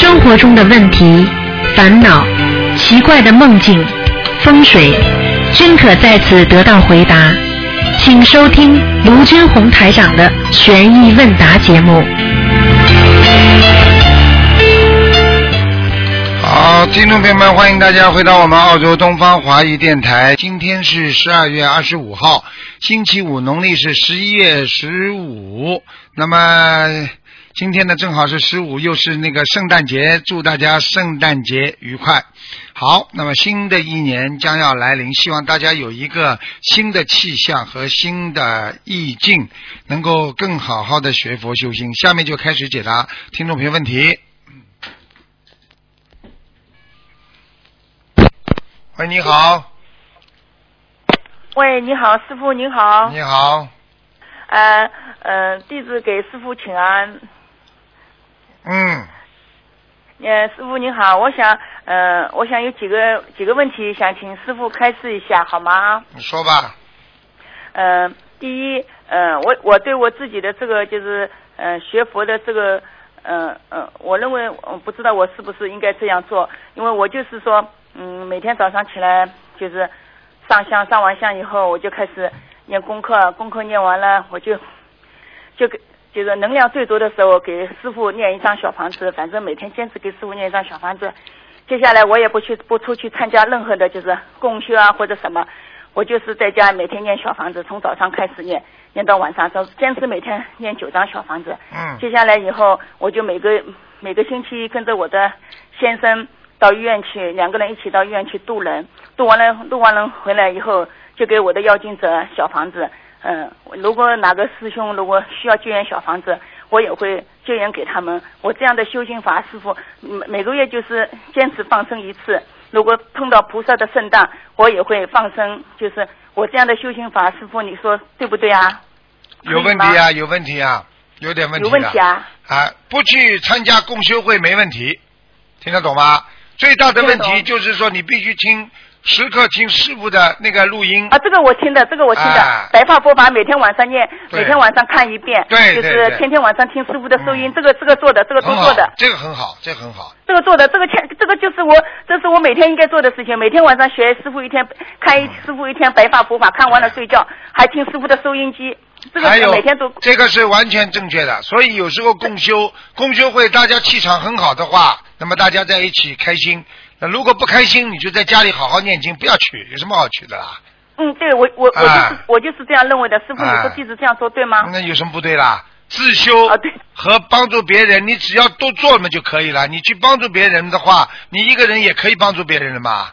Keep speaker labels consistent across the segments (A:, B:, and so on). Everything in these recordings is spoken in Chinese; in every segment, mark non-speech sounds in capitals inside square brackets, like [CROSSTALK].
A: 生活中的问题、烦恼、奇怪的梦境、风水，均可在此得到回答。请收听卢军红台长的《悬疑问答》节目。
B: 好，听众朋友们，欢迎大家回到我们澳洲东方华语电台。今天是十二月二十五号，星期五，农历是十一月十五。那么今天呢，正好是十五，又是那个圣诞节，祝大家圣诞节愉快。好，那么新的一年将要来临，希望大家有一个新的气象和新的意境，能够更好好的学佛修心。下面就开始解答听众朋友问题。喂，你好，
C: 喂，你好，师傅您好。
B: 你好，
C: 呃呃，弟子给师傅请安。
B: 嗯，
C: 呃，师傅您好，我想呃，我想有几个几个问题想请师傅开示一下，好吗？
B: 你说吧。
C: 呃，第一，呃，我我对我自己的这个就是呃学佛的这个呃呃，我认为我不知道我是不是应该这样做，因为我就是说，嗯，每天早上起来就是上香，上完香以后我就开始念功课，功课念完了我就就给就是能量最多的时候给师傅念一张小房子，反正每天坚持给师傅念一张小房子。接下来我也不去不出去参加任何的就是共修啊或者什么，我就是在家每天念小房子，从早上开始念，念到晚上，都坚持每天念九张小房子。
B: 嗯
C: 接下来以后，我就每个每个星期跟着我的先生到医院去，两个人一起到医院去渡人，渡完了渡完人回来以后，就给我的要经者小房子。嗯，如果哪个师兄如果需要救援小房子，我也会救援给他们。我这样的修行法，师傅每每个月就是坚持放生一次。如果碰到菩萨的圣诞，我也会放生。就是我这样的修行法，师傅你说对不对啊？
B: 有问题啊，有问题啊，有点问题
C: 有问题啊？
B: 啊，不去参加共修会没问题，听得懂吗？最大的问题就是说你必须听，时刻听师傅的那个录音。
C: 啊，这个我听的，这个我听的。
B: 哎
C: 白发佛法每天晚上念，每天晚上看一遍，
B: 对对
C: 就是天天晚上听师傅的收音，
B: 嗯
C: 这个这个做的，这个都做的，，
B: 这个很好，这个很好。
C: 这个做的，这个天，这个就是我，这是我每天应该做的事情。每天晚上学师傅一天，看一师傅一天白发佛法，看完了睡觉，还听师傅的收音机，这个是每天都
B: 这个是完全正确的，所以有时候共修共修会大家气场很好的话，那么大家在一起开心。那如果不开心，你就在家里好好念经，不要去，有什么好去的啦？
C: 嗯，对我我我就是、
B: 哎
C: 我就是这样认为的。师傅，你说
B: 哎
C: 弟子这样做对吗？
B: 那有什么不对啦？自修
C: 啊对
B: 和帮助别人，你只要多做嘛就可以了。你去帮助别人的话，你一个人也可以帮助别人的嘛。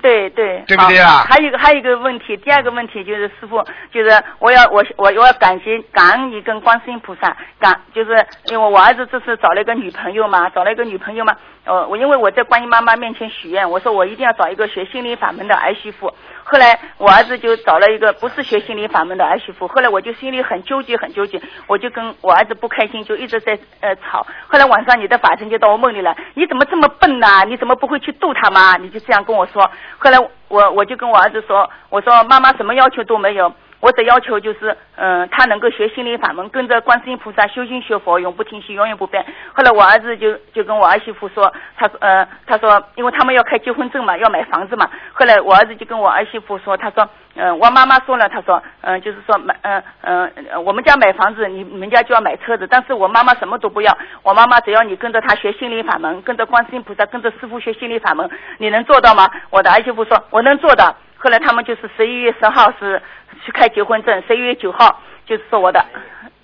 C: 对对，
B: 对不对啊
C: 还有一个还有一个问题，第二个问题就是师傅，就是我要我我我要感谢感恩你跟观世音菩萨，感就是因为我儿子这次找了一个女朋友嘛，找了一个女朋友嘛，呃，我因为我在观音妈妈面前许愿，我说我一定要找一个学心灵法门的儿媳妇。后来我儿子就找了一个不是学心灵法门的儿媳妇，后来我就心里很纠结很纠结，我就跟我儿子不开心，就一直在呃吵。后来晚上你的法身就到我梦里来，你怎么这么笨呐、你怎么不会去度他吗？你就这样跟我说。后来我我就跟我儿子说，我说妈妈什么要求都没有。我的要求就是，嗯、他能够学心灵法门，跟着观世音菩萨修心学佛，永不停息，永远不变。后来我儿子就就跟我儿媳妇说，他说，呃，他说，因为他们要开结婚证嘛，要买房子嘛。后来我儿子就跟我儿媳妇说，他说，嗯、我妈妈说了，他说，嗯、就是说买，嗯、嗯、我们家买房子，你你们家就要买车子，但是我妈妈什么都不要，我妈妈只要你跟着她学心灵法门，跟着观世音菩萨，跟着师傅学心灵法门，你能做到吗？我的儿媳妇说，我能做到。后来他们就是十一月十号是去开结婚证，十一月九号就是说我的，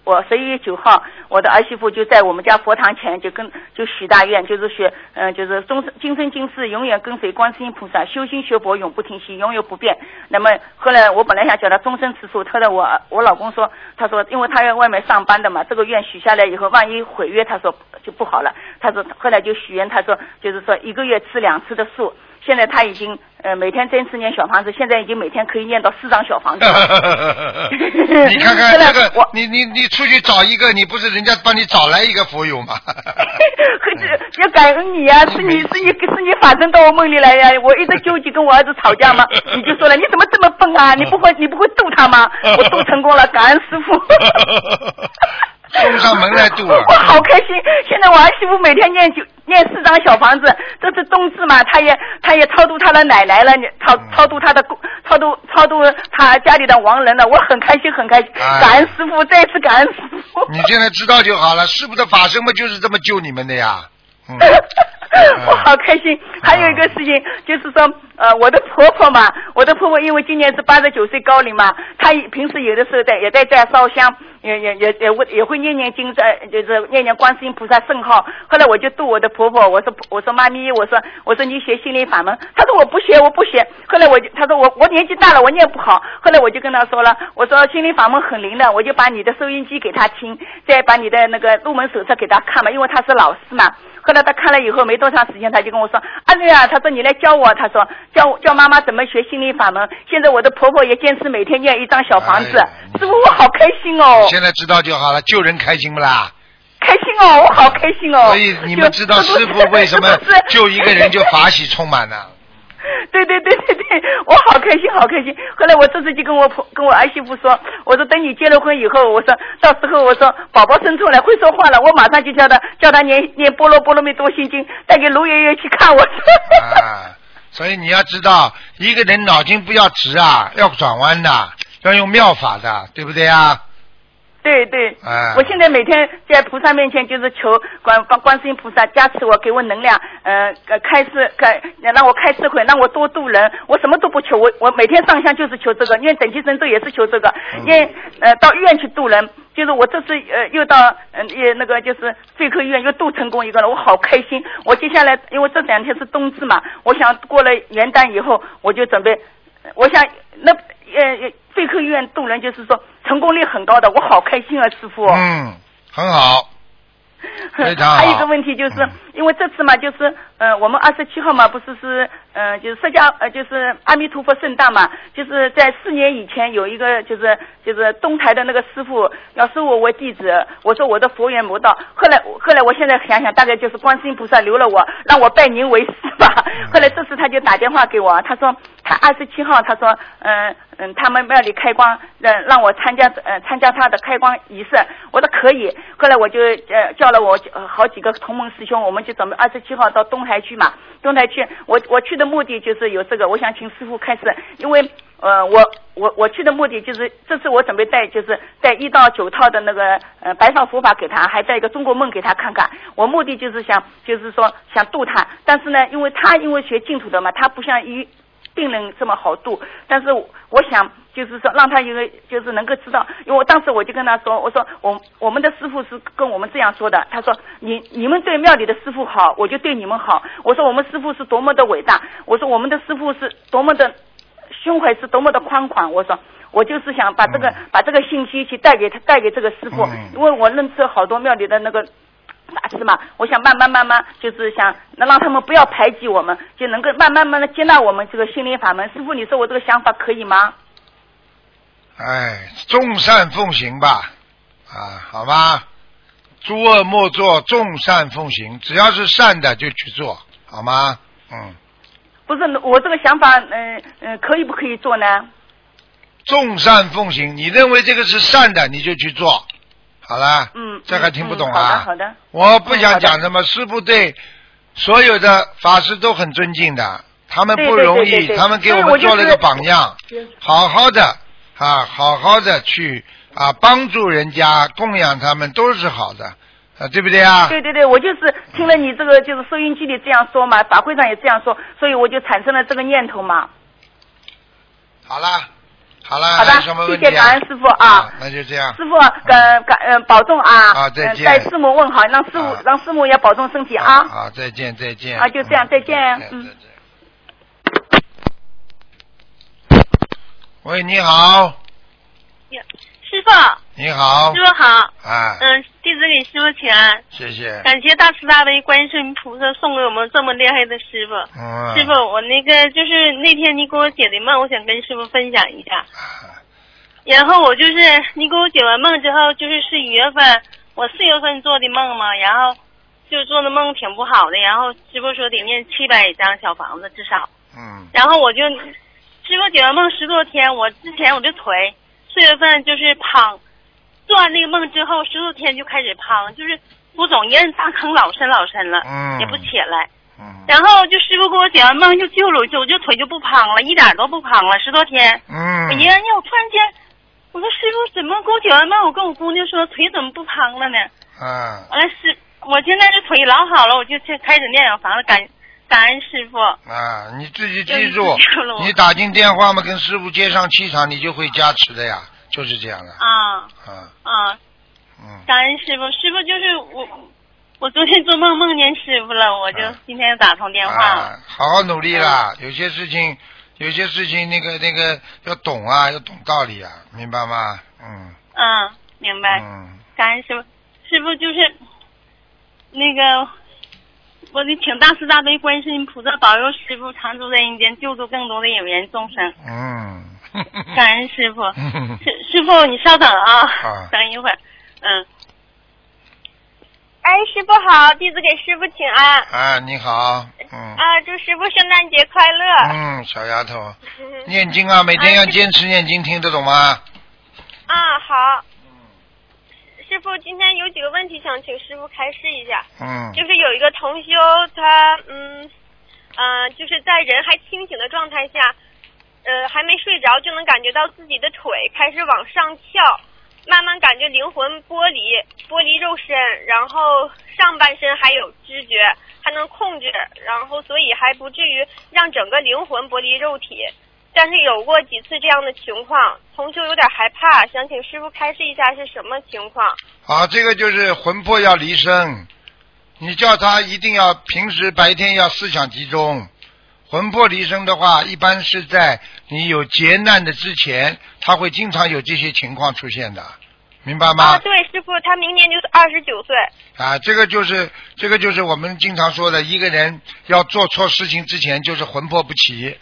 C: 我十一月九号我的儿媳妇就在我们家佛堂前就跟就许大愿，就是学嗯、就是终身今生今世永远跟随观世音菩萨，修心学佛永不停息，永远不变。那么后来我本来想叫他终身吃素，后来我我老公说，他说因为他要外面上班的嘛，这个愿许下来以后，万一毁约，他说就不好了。他说后来就许愿，他说就是说一个月吃两次的素。现在他已经呃每天坚持念小房子，现在已经每天可以念到四张小房子。[LAUGHS]
B: 你看看 [LAUGHS] 这个
C: 我，
B: 你你你出去找一个，你不是人家帮你找来一个佛友吗？[LAUGHS]
C: 可是要感恩你呀、是你是你是你法身到我梦里来呀、我一直纠结跟我儿子吵架嘛，你就说了，你怎么这么笨啊？你不会你不会逗他吗？我渡成功了，感恩师傅。
B: 送上门来度了
C: 我好开心！现在我儿媳妇每天念九念四张小房子，这是冬至嘛，她也她也超度她的奶奶了，超
B: 嗯
C: 超度她的公超度超度她家里的亡人了，我很开心很开心，
B: 哎
C: 感恩师傅，再次感恩师傅。
B: 你现在知道就好了，师傅的法身嘛就是这么救你们的呀。嗯，[LAUGHS] [LAUGHS]
C: 我好开心。还有一个事情就是说，呃，我的婆婆嘛，我的婆婆因为今年是八十九岁高龄嘛，她平时有的时候在也在家烧香，也也也也会也会念念经，在就是念念观世音菩萨圣号。后来我就度我的婆婆，我说我说妈咪，我说我说你学心灵法门，她说我不学我不学。后来我就她说我我年纪大了我念不好，后来我就跟她说了，我说心灵法门很灵的，我就把你的收音机给她听，再把你的那个入门手册给她看嘛，因为她是老师嘛。后来她看了以后没多长时间，他就跟我说：“阿瑞啊，他说你来教我，他说教教妈妈怎么学心理法门。现在我的婆婆也坚持每天念一张小房子，
B: 哎
C: 师傅我好开心哦，
B: 现在知道就好了，救人开心不啦？
C: 开心哦，我好开心哦。
B: 所以你们知道师傅为什么 [LAUGHS] 救一个人就法喜充满呢？[LAUGHS]
C: 对对对对对，我好开心，好开心。后来我这次就跟我婆跟我儿媳妇说，我说等你结了婚以后，我说到时候我说宝宝生出来会说话了，我马上就叫他叫他念念波罗波罗蜜多心经，带给卢爷爷去看我。[LAUGHS]
B: 啊，所以你要知道，一个人脑筋不要直啊，要转弯的，要用妙法的，对不对啊？
C: 对对，
B: 哎
C: 我现在每天在菩萨面前就是求观观观世音菩萨加持我，给我能量，呃，呃开示开让我开智慧，让我多度人。我什么都不求，我我每天上香就是求这个，念等级神咒也是求这个，
B: 嗯
C: 念呃到医院去度人。就是我这次呃又到嗯也那个就是肺科医院又度成功一个了，我好开心。我接下来因为这两天是冬至嘛，我想过了元旦以后我就准备，我想那呃肺科医院动人就是说成功率很高的，我好开心啊，师傅。
B: 嗯，很好。[LAUGHS] 非常好
C: 还有一个问题就是，
B: 嗯
C: 因为这次嘛，就是呃，我们二十七号嘛，不是是呃，就是释迦呃，就是阿弥陀佛圣诞嘛，就是在四年以前有一个就是就是东台的那个师傅要收我为弟子，我说我的佛缘魔道，后来后来我现在想想，大概就是观世音菩萨留了我，让我拜您为师吧。后来这次他就打电话给我，他说他二十七号，他说嗯嗯，他们庙里开光，让让我参加呃参加他的开光仪式，我说可以。后来我就呃叫了我好几个同门师兄，我们就准备二十七号到东台去嘛。东台去，我我去的目的就是有这个，我想请师傅开始，因为呃我我我去的目的就是这次我准备带就是带一到九套的那个呃白发佛法给他，还带一个中国梦给他看看。我目的就是想就是说想度他，但是呢，因为他因为学净土的嘛，他不像一病人这么好度，但是我想就是说让他一个就是能够知道，因为我当时我就跟他说，我说我我们的师傅是跟我们这样说的，他说你你们对庙里的师傅好，我就对你们好。我说我们师傅是多么的伟大，我说我们的师傅是多么的胸怀是多么的宽广，我说。我就是想把这个、
B: 嗯
C: 把这个信息去带给他带给这个师傅，
B: 嗯
C: 因为我认识好多庙里的那个法师嘛，我想慢慢慢慢就是想能让他们不要排挤我们，就能够慢慢慢的接纳我们这个心灵法门。师傅，你说我这个想法可以吗？
B: 哎，众善奉行吧，啊，好吧，诸恶莫作，众善奉行，只要是善的就去做，好吗？嗯，
C: 不是，我这个想法，嗯、嗯、可以不可以做呢？
B: 众善奉行，你认为这个是善的，你就去做，好了。
C: 嗯，
B: 这还听不懂
C: 嗯
B: 啊？
C: 好的，好的。
B: 我不想讲什么，师傅对所有的法师都很尊敬的，他们不容易，他们给我们做了一个榜样，好好的啊，好好的去啊帮助人家，供养他们都是好的，啊，对不对啊？
C: 对对对，我就是听了你这个就是收音机里这样说嘛，法会上也这样说，所以我就产生了这个念头嘛。
B: 好了，好了，
C: 好的谢谢感恩师傅啊
B: 那就这样。
C: 师傅，感感嗯保重啊！
B: 啊再见
C: 嗯带师母问好，让师傅
B: 啊
C: 让师母也保重身体啊！
B: 好，再见，再见。
C: 啊就这样
B: 嗯
C: 再见嗯。
B: 喂，你好，
D: 师傅，
B: 你好。
D: 师，傅好，
B: 啊，
D: 嗯，弟子给师傅请安，
B: 谢谢。
D: 感谢大慈大悲观世音菩萨送给我们这么厉害的师傅。
B: 嗯，
D: 师傅，我那个就是那天你给我解的梦，我想跟师傅分享一下。
B: 啊。
D: 然后我就是你给我解完梦之后，就是十一月份，我四月份做的梦嘛，然后就做的梦挺不好的，然后师傅说得念七百张小房子至少，
B: 嗯。
D: 然后我就师傅解完梦十多天，我之前我就腿四月份就是躺，坐做完那个梦之后，十多天就开始胖，就是不总一摁大坑老深老深了，
B: 嗯
D: 也不起来。
B: 嗯
D: 然后就师傅给我解完梦就救了我，就我就腿就不胖了，一点都不胖了，十多天。
B: 嗯
D: 我一摁，我突然间，我说师傅怎么给我解完梦？我跟我姑娘说腿怎么不胖了呢？
B: 啊
D: 完了师，我现在这腿老好了，我就去开始念小房子，感感恩师傅。
B: 啊！你自己记住你打进电话嘛，跟师傅接上气场，你就会加持的呀，就是这样的。
D: 啊
B: 啊
D: 啊，
B: 嗯
D: 感恩师傅，师傅就是我，我昨天做梦梦见师傅了，我就
B: 啊
D: 今天又打通电话了。
B: 啊，好好努力啦！有些事情，有些事情那个那个要懂啊，要懂道理啊，明白吗？嗯
D: 嗯，明白。
B: 嗯，
D: 感恩师傅，师傅就是那个，我得请大慈大悲观世音菩萨保佑师傅常住在人间，救助更多的有缘众生。
B: 嗯。[LAUGHS]
D: 感恩师傅，[LAUGHS]
B: 嗯
D: 师师傅你稍等啊，
B: 好
D: 等一会儿，嗯。
E: 哎，师傅好，弟子给师傅请安。
B: 啊，你好，嗯
E: 啊，祝师傅圣诞节快乐。
B: 嗯，小丫头，[LAUGHS] 念经啊，每天要坚持念经，听得懂吗？
E: 啊，好。师傅，今天有几个问题想请师傅开示一下。
B: 嗯
E: 就是有一个同修，他嗯呃，就是在人还清醒的状态下，呃，还没睡着就能感觉到自己的腿开始往上翘，慢慢感觉灵魂剥离，剥离肉身，然后上半身还有知觉，还能控制，然后所以还不至于让整个灵魂剥离肉体。但是有过几次这样的情况，同修有点害怕，想请师傅开示一下是什么情况。
B: 好，这个就是魂魄要离身，你叫他一定要平时白天要思想集中。魂魄离身的话，一般是在你有劫难的之前，他会经常有这些情况出现的，明白吗？
E: 啊，对，师傅，他明年就是二十九岁。
B: 啊，这个就是这个就是我们经常说的，一个人要做错事情之前就是魂魄不齐，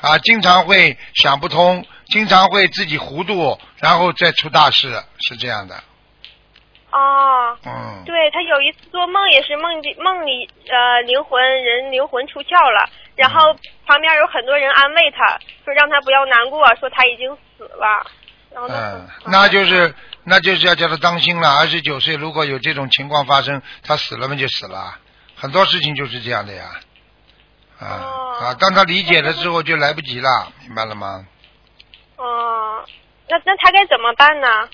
B: 啊，经常会想不通，经常会自己糊涂，然后再出大事，是这样的。
E: 哦，
B: 嗯，
E: 对他有一次做梦也是梦里梦里呃灵魂人灵魂出窍了，然后旁边有很多人安慰他，说让他不要难过，说他已经死了。然后
B: 嗯，那就是那就是要叫他当心了。二十九岁如果有这种情况发生，他死了嘛就死了，很多事情就是这样的呀。啊、
E: 哦
B: 啊，当他理解了之后就来不及了，明白了吗？
E: 哦，那那他该怎么办呢？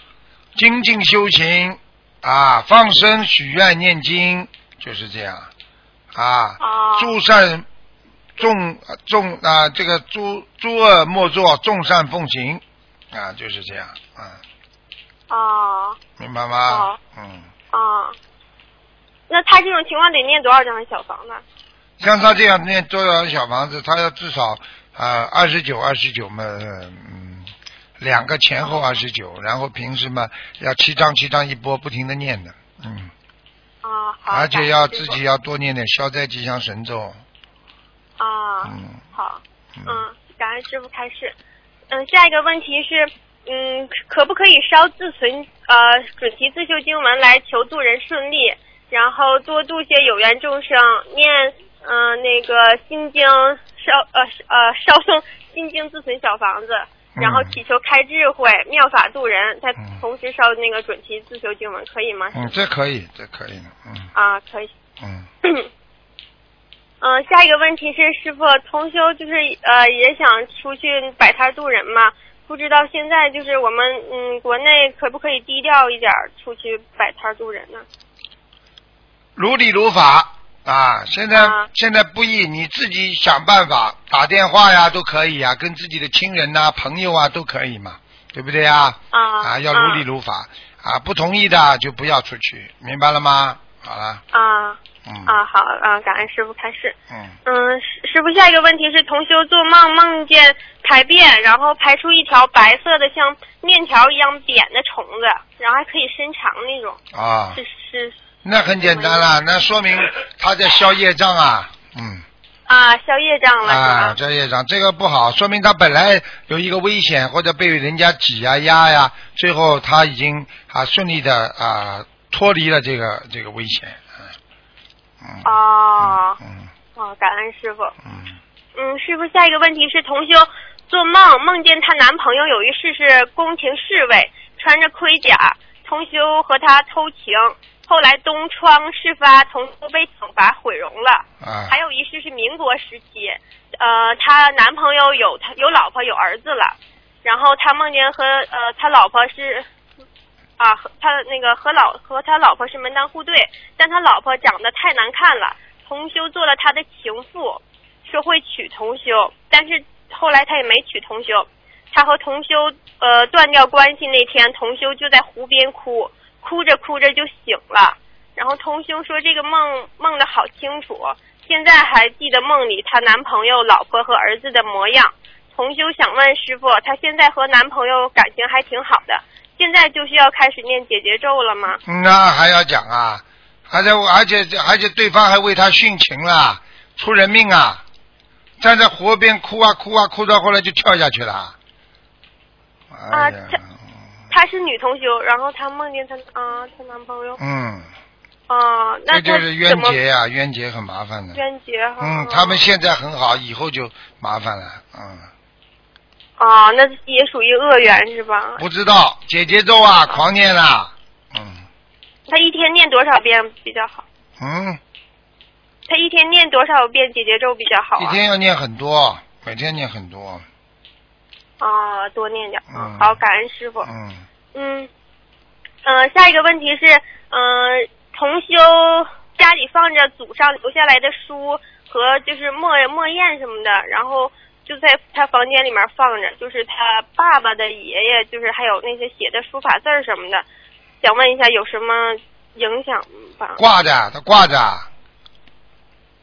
B: 精进修行啊，放生、许愿、念经，就是这样啊。
E: 哦
B: 诸善众众啊，这个诸诸恶莫作，众善奉行啊，就是这样啊，
E: 哦
B: 明白吗
E: 哦？
B: 嗯，
E: 哦，那他这种情况得念多少张小房子？
B: 像他这样念多少小房子，他要至少啊二十九二十九嘛，嗯，两个前后二十九，然后平时嘛要七张七张一波，不停的念的，嗯。
E: 啊，好。
B: 而且要自己要多念点消灾吉祥神咒。
E: 傅啊。
B: 嗯
E: 好。
B: 嗯，
E: 嗯，感恩师傅开示。嗯，下一个问题是，嗯，可不可以烧自存呃准提自修经文来求渡人顺利，然后多度些有缘众生，念嗯、呃那个心经烧呃呃烧送心经自存小房子，然后
B: 嗯
E: 祈求开智慧、妙法度人，再
B: 嗯
E: 同时烧那个准提自修经文，可以吗？
B: 嗯，这可以，这可以的，嗯
E: 啊，可以。
B: 嗯，[LAUGHS]
E: 嗯，下一个问题是，师傅，同修就是呃也想出去摆摊渡人嘛，不知道现在就是我们嗯国内可不可以低调一点儿出去摆摊渡人呢？
B: 如理如法啊！现在、
E: 啊
B: 现在不易，你自己想办法，打电话呀都可以呀，跟自己的亲人呐、朋友啊都可以嘛，对不对呀？
E: 啊
B: 啊，要如理如法啊，不同意的就不要出去，明白了吗？好了，
E: 啊
B: 嗯
E: 啊好啊，感恩师傅开示。
B: 嗯，
E: 嗯，师师傅，下一个问题是，同修做梦梦见排便，然后排出一条白色的像面条一样扁的虫子，然后还可以伸长那种，
B: 啊，
E: 是是
B: 那很简单了，那说明他在消业障啊，嗯。
E: 啊消业障了
B: 啊，消？业障这个不好，说明他本来有一个危险，或者被人家挤呀、压呀，最后他已经啊顺利的啊脱离了这个这个危险。嗯。
E: 哦
B: 嗯
E: 哦，感恩师傅。
B: 嗯
E: 嗯，师傅，下一个问题是，同修做梦梦见她男朋友有一世是宫廷侍卫，穿着盔甲，同修和他偷情，后来东窗事发，同修被惩罚毁容了。
B: 啊
E: 还有一世是民国时期，呃，她男朋友有他有老婆有儿子了，然后她梦见和呃他老婆是啊他那个和老和他老婆是门当户对，但他老婆长得太难看了，同修做了他的情妇，说会娶同修，但是后来他也没娶同修，他和同修呃断掉关系那天，同修就在湖边哭，哭着哭着就醒了。然后同修说这个梦梦的好清楚，现在还记得梦里她男朋友、老婆和儿子的模样。同修想问师傅，她现在和男朋友感情还挺好的，现在就需要开始念解结咒了吗？
B: 那还要讲啊？而且而且而且对方还为他殉情了，出人命啊！站在河边哭啊哭啊哭到后来就跳下去了。哎呀，
E: 这她是女同修，然后她梦见她啊她男朋友
B: 嗯，
E: 啊，那
B: 这就是冤结呀、冤结很麻烦的。
E: 冤结哈。
B: 嗯，他们现在很好，以后就麻烦了。嗯，
E: 啊，那也属于恶缘是吧？
B: 不知道姐姐咒啊，狂念啦。嗯
E: 他一天念多少遍比较好？
B: 嗯，
E: 他一天念多少遍姐姐咒比较好
B: 一
E: 啊？
B: 天要念很多，每天念很多。
E: 啊，多念点。
B: 嗯
E: 好，感恩师傅。
B: 嗯，
E: 嗯，呃，下一个问题是，嗯、同修家里放着祖上留下来的书和就是墨墨砚什么的，然后就在他房间里面放着，就是他爸爸的爷爷，就是还有那些写的书法字儿什么的，想问一下有什么影响吧？
B: 挂着，他挂着，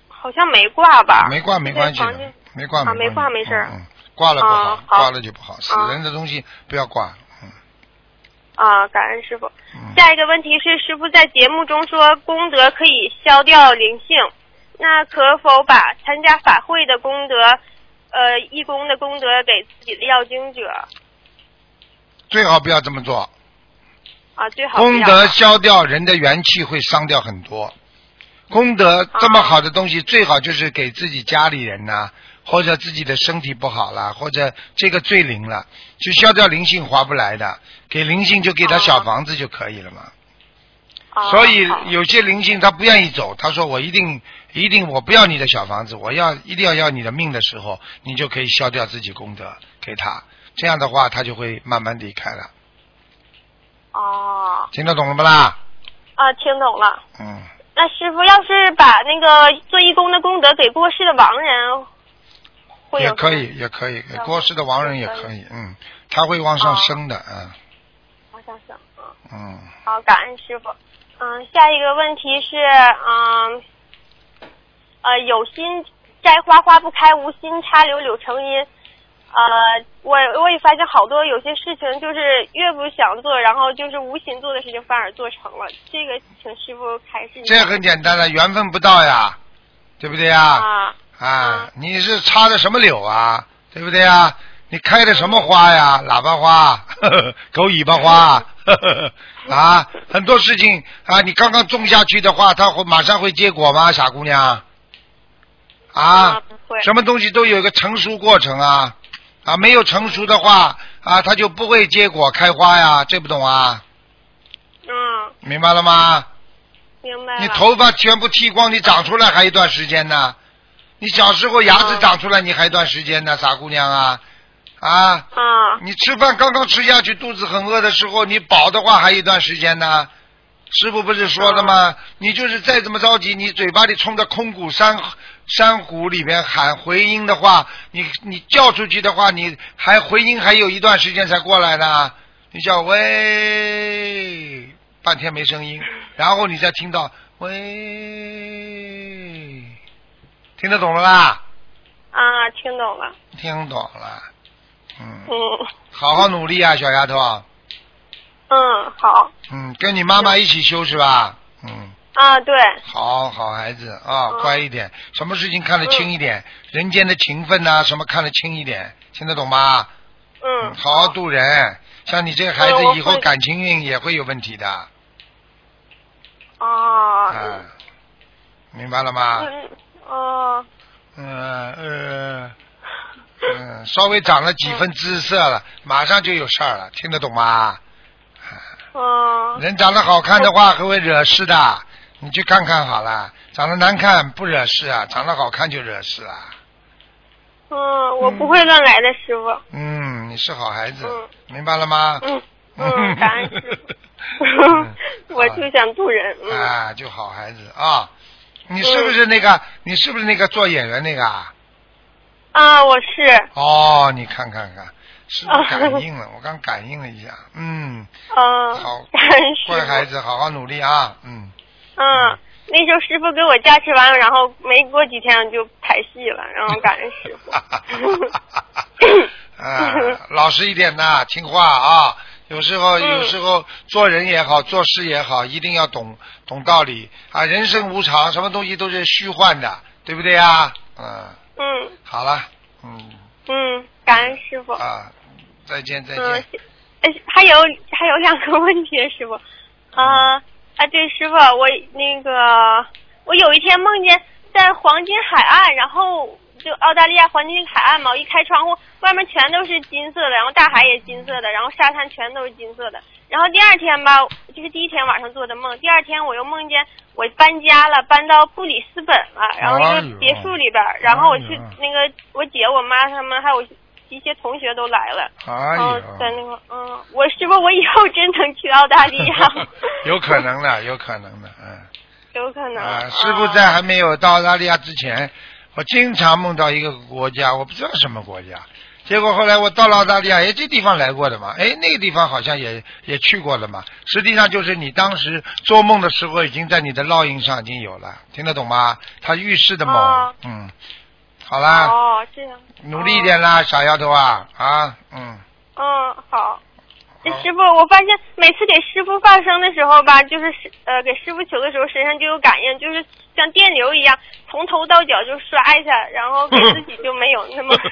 E: 好像没挂吧？
B: 没挂没关系没挂
E: 啊没挂没事
B: 挂了不好挂了就不好，死
E: 啊
B: 人的东西不要挂。嗯
E: 啊，感恩师傅。
B: 嗯，
E: 下一个问题是，师傅在节目中说功德可以消掉灵性，那可否把参加法会的功德，呃，义工的功德给自己的要经者
B: 最好不要这么做，
E: 啊？最好
B: 功德消掉人的元气会伤掉很多。功德这么好的东西，最好就是给自己家里人呐、或者自己的身体不好了，或者这个最灵了，就消掉灵性划不来的，给灵性就给他小房子就可以了嘛。
E: 啊
B: 所以有些灵性他不愿意走，他说我一定一定我不要你的小房子，我要一定要要你的命的时候，你就可以消掉自己功德给他，这样的话他就会慢慢离开了。
E: 哦
B: 听得懂了不啦？
E: 啊，听懂了。
B: 嗯，
E: 那师傅要是把那个做义工的功德给过世的亡人，会
B: 也可以，也可以，给过世的亡人也可以，嗯，他会往上升的，嗯
E: 往上升。嗯
B: 嗯，
E: 好，感恩师傅。嗯，下一个问题是，嗯，呃，有心摘花花不开，无心插柳柳成荫。呃，我我也发现好多有些事情就是越不想做，然后就是无心做的事情反而做成了。这个请师傅开示。
B: 这很简单的，缘分不到呀，对不对呀？
E: 啊
B: 啊，你是插的什么柳啊？对不对呀？你开的什么花呀？喇叭花、呵 [LAUGHS] 呵狗尾巴花，呵 [LAUGHS] 呵啊，很多事情啊，你刚刚种下去的话，它会马上会结果吗？傻姑娘，啊。什么东西都有一个成熟过程啊，啊，没有成熟的话啊，它就不会结果开花呀，这不懂啊？
E: 嗯，
B: 明白了吗？
E: 明白。
B: 你头发全部剃光，你长出来还一段时间呢。你小时候牙齿
E: 嗯
B: 长出来，你还一段时间呢，傻姑娘啊啊！
E: 啊
B: 你吃饭刚刚吃下去，肚子很饿的时候，你饱的话还一段时间呢。师傅不是说了吗？你就是再怎么着急，你嘴巴里冲着空谷山山谷里面喊回音的话，你你叫出去的话，你还回音还有一段时间才过来呢。你叫喂，半天没声音，然后你再听到喂，听得懂了啦？
E: 啊，听懂了。
B: 听懂了，嗯，
E: 嗯
B: 好好努力啊，小丫头。
E: 嗯，好。
B: 嗯，跟你妈妈一起修是吧？嗯，
E: 啊，对。
B: 好好孩子啊，
E: 嗯。
B: 乖一点，什么事情看得轻一点，人间的情分呐、什么看得轻一点，听得懂吗？
E: 嗯，
B: 好好度人，像你这个孩子以后感情运也会有问题的，
E: 啊。
B: 嗯，明白了吗？
E: 嗯哦。
B: 嗯呃嗯，稍微长了几分姿色了，马上就有事儿了，听得懂吗？
E: 嗯嗯
B: 人长得好看的话，还会惹事的。你去看看好了，长得难看不惹事啊，长得好看就惹事啊。
E: 嗯，我不会乱来的，师傅。
B: 嗯，你是好孩子，
E: 嗯
B: 明白了吗？
E: 嗯嗯，[LAUGHS] 感恩师
B: 嗯
E: 傅。[LAUGHS] 我就想渡人。嗯。
B: 啊，就好孩子啊。你是不是那个？你是不是那个做演员那个啊？
E: 啊，我是。
B: 哦，你看看看，师傅感应了，我刚感应了一下，嗯，
E: 哦。
B: 好。[LAUGHS] 乖孩子，好好努力啊，嗯。
E: 嗯，那时候师傅给我加持完了，然后没过几天就拍戏了，然后感恩师傅。
B: 啊，[LAUGHS] 老实一点呐，听话啊。有时候，
E: 嗯
B: 有时候做人也好，做事也好，一定要懂懂道理啊。人生无常，什么东西都是虚幻的，对不对呀？嗯，
E: 嗯
B: 好了，嗯
E: 嗯，感恩师傅。
B: 啊，再见再
E: 嗯
B: 见。，
E: 哎，还有还有两个问题，师傅。啊啊，对，师傅，我那个我有一天梦见在黄金海岸，然后就澳大利亚黄金海岸嘛，我一开窗户，外面全都是金色的，然后大海也金色的，然后沙滩全都是金色的。然后第二天吧，就是第一天晚上做的梦，第二天我又梦见我搬家了，搬到布里斯本了，然后一个别墅里边，然后我去那个我姐、我妈他们还有一些同学都来了。
B: 哎呦，
E: 在那个嗯，我是不是我以后真能去澳大利亚？[LAUGHS]
B: 有可能的，有可能的，嗯。
E: 有可能。
B: 啊，师傅在还没有到澳大利亚之前，我经常梦到一个国家，我不知道什么国家。结果后来我到了澳大利亚，哎，这地方来过的嘛，哎，那个地方好像也也去过了嘛。实际上就是你当时做梦的时候，已经在你的烙印上已经有了，听得懂吗？他预示的梦，
E: 哦
B: 嗯，好啦，
E: 哦，这样。
B: 努力一点啦，小丫头啊，啊，嗯，
E: 嗯，好。师傅，我发现每次给师傅放生的时候吧，就是呃给师傅求的时候，身上就有感应，就是像电流一样，从头到脚就刷一下，然后给自己就没有那么 [LAUGHS]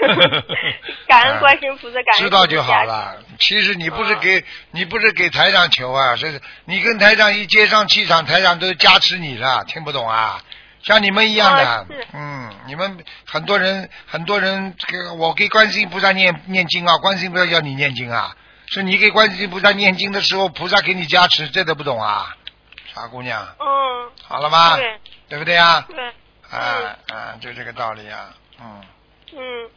E: [LAUGHS] 感恩观世音菩萨，感恩
B: 知道就好了。其实你不是
E: 嗯
B: 给、你不是给台长求啊，是你跟台长一接上气场，台长都加持你了，听不懂啊？像你们一样的，嗯，你们很多人很多人，这个我给观世音菩萨念念经啊，观世音菩萨要你念经啊，是你给观世音菩萨念经的时候，菩萨给你加持，这都不懂啊，傻姑娘，
E: 嗯，
B: 好了吗？
E: 对。
B: 对不对啊？
E: 对，
B: 啊啊，就这个道理啊，嗯，
E: 嗯。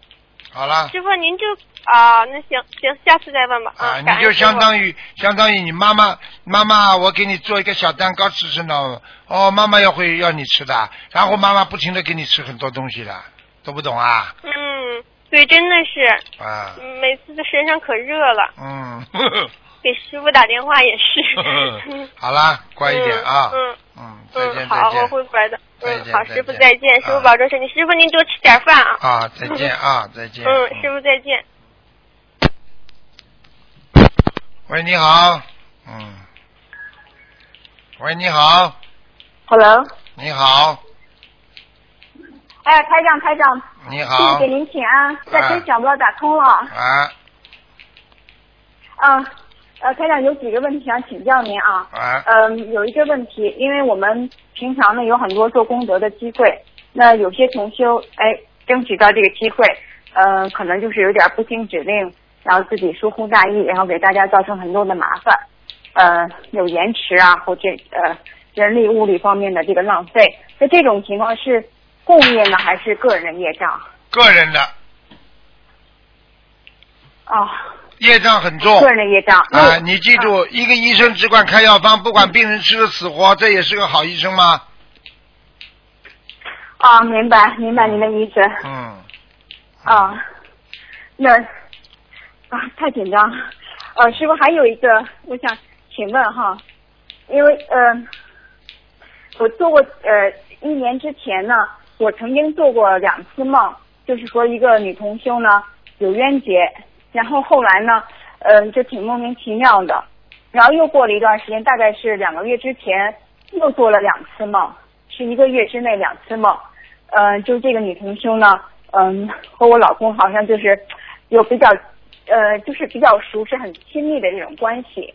B: 好了。
E: 师傅，您就啊，那行行，下次再问吧。
B: 啊，你就相当
E: 于
B: 于相当于你妈妈妈妈，我给你做一个小蛋糕吃吃呢。哦，妈妈要会要你吃的，然后妈妈不停的给你吃很多东西的，懂不懂啊
E: 嗯，对，真的是，
B: 啊
E: 嗯每次的身上可热了，
B: 嗯，[LAUGHS]
E: 给师傅打电话也是。[LAUGHS]
B: 好啦，乖一点啊，
E: 嗯
B: 嗯，再
E: 嗯，
B: 见
E: 好，
B: 再见
E: 我会乖的。嗯，好，师傅再见，师
B: 啊。
E: 傅保重身体，师傅您多吃点饭啊。
B: 啊，再见啊，再见。[LAUGHS]
E: 嗯，师傅再见。
B: 喂，你好，嗯，喂，你好
F: ，Hello，
B: 你好，
F: 哎，台长，台长，
B: 你好。
F: 给，您请安，在
B: 哎
F: 真想不到打通了。
B: 啊。
F: 嗯，呃，台长有几个问题想请教您啊。
B: 啊，
F: 嗯，有一个问题，因为我们平常呢有很多做功德的机会，那有些同修哎争取到这个机会，呃，可能就是有点不听指令，然后自己疏忽大意，然后给大家造成很多的麻烦，呃，有延迟啊，或者呃人力物力方面的这个浪费。那这种情况是共业呢，还是个人业障？
B: 个人的
F: 哦，
B: 业障很重
F: 个人的业障。
B: 啊，你记住，一个医生只管开药方，不管病人吃的死活，这也是个好医生吗？
F: 啊，明白明白您的意思
B: 嗯，
F: 啊。那啊，太紧张了。呃，师傅还有一个，我想请问哈，因为呃，我做过呃一年之前呢，我曾经做过两次梦，就是说一个女同修呢有冤结，然后后来呢，嗯、就挺莫名其妙的，然后又过了一段时间，大概是两个月之前，又做了两次梦，是一个月之内两次梦。嗯，就这个女同修呢，嗯，和我老公好像就是有比较，呃，就是比较熟是、很亲密的这种关系，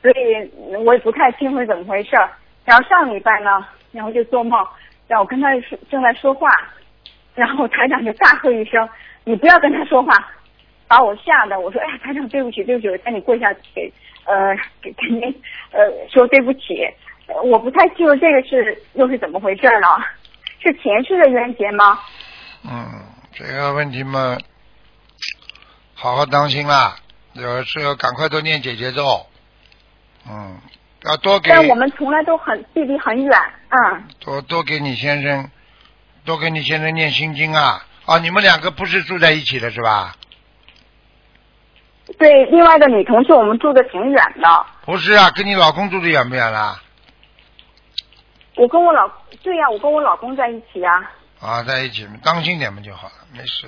F: 所以我也不太清楚是怎么回事。然后上礼拜呢，然后就做梦，然后我跟他说正在说话，然后台长就大喝一声：“你不要跟他说话。”把我吓得，我说哎呀，台长对不起对不起，我赶紧跪下给呃给给您呃说对不起，呃我不太清楚这个是又是怎么回事呢？是前世的冤结吗？
B: 嗯，这个问题嘛，好好当心啦，有事要赶快多念姐姐咒，嗯，要多给
F: 但我们从来都很距离很远，嗯，
B: 多多给你先生，多给你先生念心经啊！啊，你们两个不是住在一起的是吧？
F: 对，另外一个女同事我们住的挺远的，
B: 不是啊，跟你老公住的远不远啦？
F: 我跟我老对呀、我跟我老公在一起呀、
B: 啊，在一起，当心点嘛就好了，没事。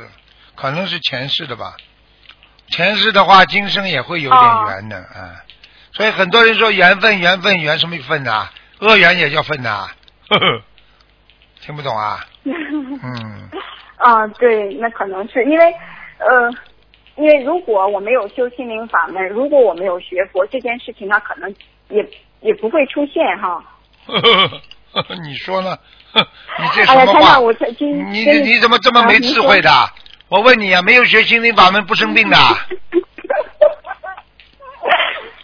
B: 可能是前世的吧，前世的话，今生也会有点缘的，啊。所以很多人说缘分，缘分，缘什么分呐、恶缘也叫分呐、呵呵，听不懂啊？[LAUGHS] 嗯，
F: 啊，对，那可能是因为，呃，因为如果我没有修心灵法门，如果我没有学佛，这件事情它可能也也不会出现哈。
B: 呵呵呵呵你说呢？呵 [LAUGHS] 你这什么话你你你怎么这么没智慧的？我问你啊，没有学心灵法门不生病的？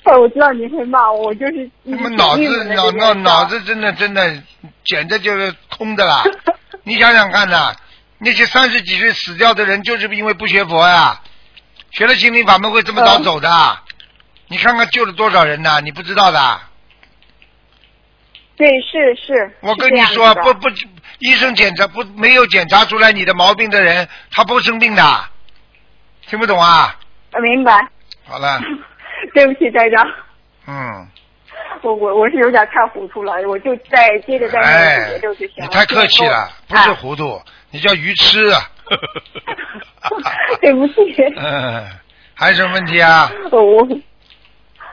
F: 哦，[LAUGHS] 我知道你会骂我，我就是
B: 你们脑子脑脑脑子真的真的简直就是空的啦！[LAUGHS] 你想想看呐，那些三十几岁死掉的人，就是因为不学佛呀。学了心灵法门会这么早走的？你看看救了多少人呢？你不知道的？
F: 对，是是。
B: 我跟你说，不不，医生检查不没有检查出来你的毛病的人，他不生病的。听不懂啊？
F: 我明白。
B: 好了，[LAUGHS]
F: 对不起，台长，
B: 嗯，
F: 我我我是有点太糊涂了，我就再接着再念
B: 哎
F: 姐姐咒就行了。
B: 你太客气了，不是糊涂，你叫愚痴啊。[LAUGHS]
F: 对不起。[LAUGHS]
B: 嗯，还有什么问题啊？
F: 我我，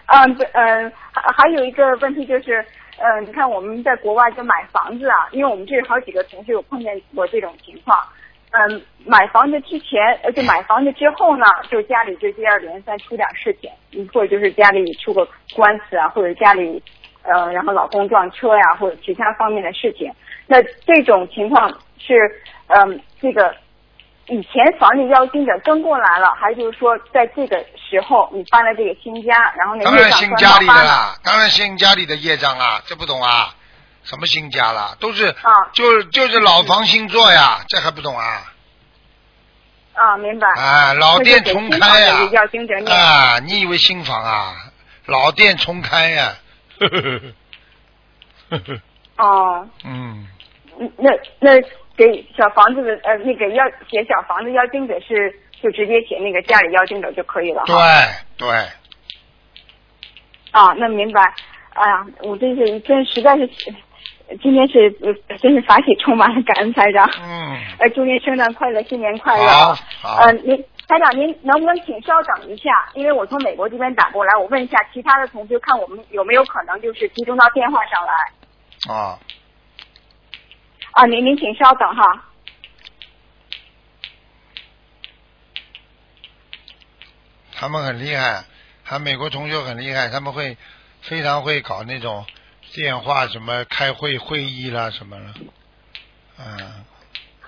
F: 嗯对嗯，还还有一个问题就是，嗯，你看我们在国外就买房子啊，因为我们这好几个同事有碰见过这种情况。嗯，买房子之前，呃，就买房子之后呢，就家里就接二连三出点事情，嗯或者就是家里出个官司啊，或者家里，呃，然后老公撞车呀、或者其他方面的事情。那这种情况是，嗯，这个以前房里妖精者跟过来了，还就是说在这个时候你搬了这个新家，然后那
B: 当然新家里的啦，当然新家里的业障啊，这不懂啊？什么新家啦？都是
F: 啊
B: 就就是老房新做呀，这还不懂啊？
F: 啊，明白。
B: 啊，老店重开呀、啊，你以为新房啊？老店重开呀、呵呵呵呵呵
F: 哦，
B: 嗯，
F: 嗯那那给小房子的呃那个要写小房子要精者是就直接写那个家里要精者就可以了
B: 对。对，
F: 啊，那明白。哎呀，我真是真实在是，今天是呃真是法喜充满了，感恩台长。
B: 嗯，
F: 呃，[LAUGHS] 祝您圣诞快乐，新年快乐。
B: 好好
F: 呃，您台长，您能不能请稍等一下？因为我从美国这边打过来，我问一下其他的同学，看我们有没有可能就是集中到电话上来。
B: 啊，
F: 啊，您您请稍等哈。
B: 他们很厉害，他美国同学很厉害，他们会非常会搞那种电话什么开会会议啦什么的，嗯，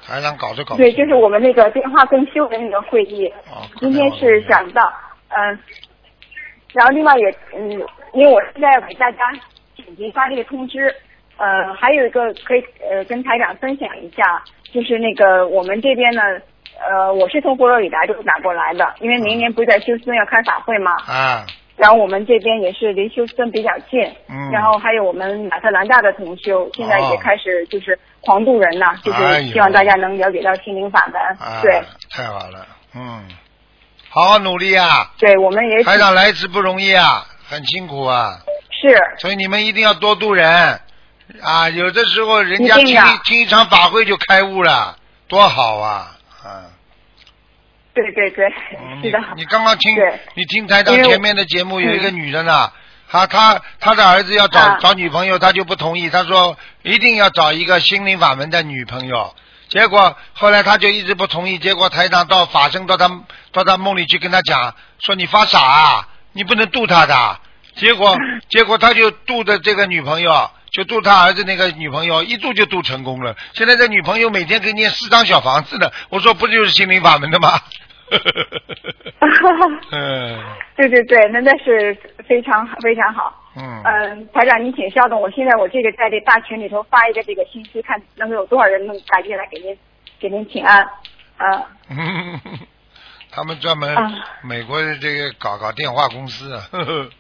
B: 台上搞着搞。
F: 对，就是我们那个电话更修的那个会议。
B: 哦
F: 今天是想到，嗯、然后另外也，嗯，因为我现在要给大家紧急发这个通知，呃，还有一个可以呃跟台长分享一下，就是那个我们这边呢，呃，我是从佛罗里达州打过来的，因为明年不是在休斯顿要开法会嘛，
B: 啊，
F: 然后我们这边也是离休斯顿比较近，
B: 嗯。
F: 然后还有我们马特兰大的同修，现在
B: 哦
F: 也开始就是狂度人呐、就是希望大家能了解到心灵法门，
B: 啊，
F: 对。
B: 太好了，嗯，好好努力啊，
F: 对，我们也
B: 台长来一次不容易啊，很辛苦啊，
F: 是。
B: 所以你们一定要多度人啊，有的时候人家听
F: 一
B: 听一场法会就开悟了，多好啊，啊。
F: 对对对，
B: 嗯
F: 是的。
B: 你你刚刚听你听台长前面的节目，有一个
F: 嗯
B: 女的呢，她她她的儿子要找、
F: 啊
B: 找女朋友，她就不同意，她说一定要找一个心灵法门的女朋友。结果后来她就一直不同意，结果台长到法身到他到他梦里去跟他讲，说你发傻啊，你不能渡他的。结果结果他就渡的这个女朋友，就渡他儿子那个女朋友，一渡就渡成功了。现在这女朋友每天给你念四张小房子呢，我说不就是心灵法门的吗？[LAUGHS] 嗯
F: 对对对，那那是非常非常好。
B: 嗯，
F: 嗯，台长，您请稍等，我现在我这个在这大群里头发一个这个信息，看能够有多少人能打进来给您给您请安。啊，[LAUGHS]
B: 他们专门
F: 啊
B: 美国的这个搞搞电话公司啊，呵呵
F: 嗯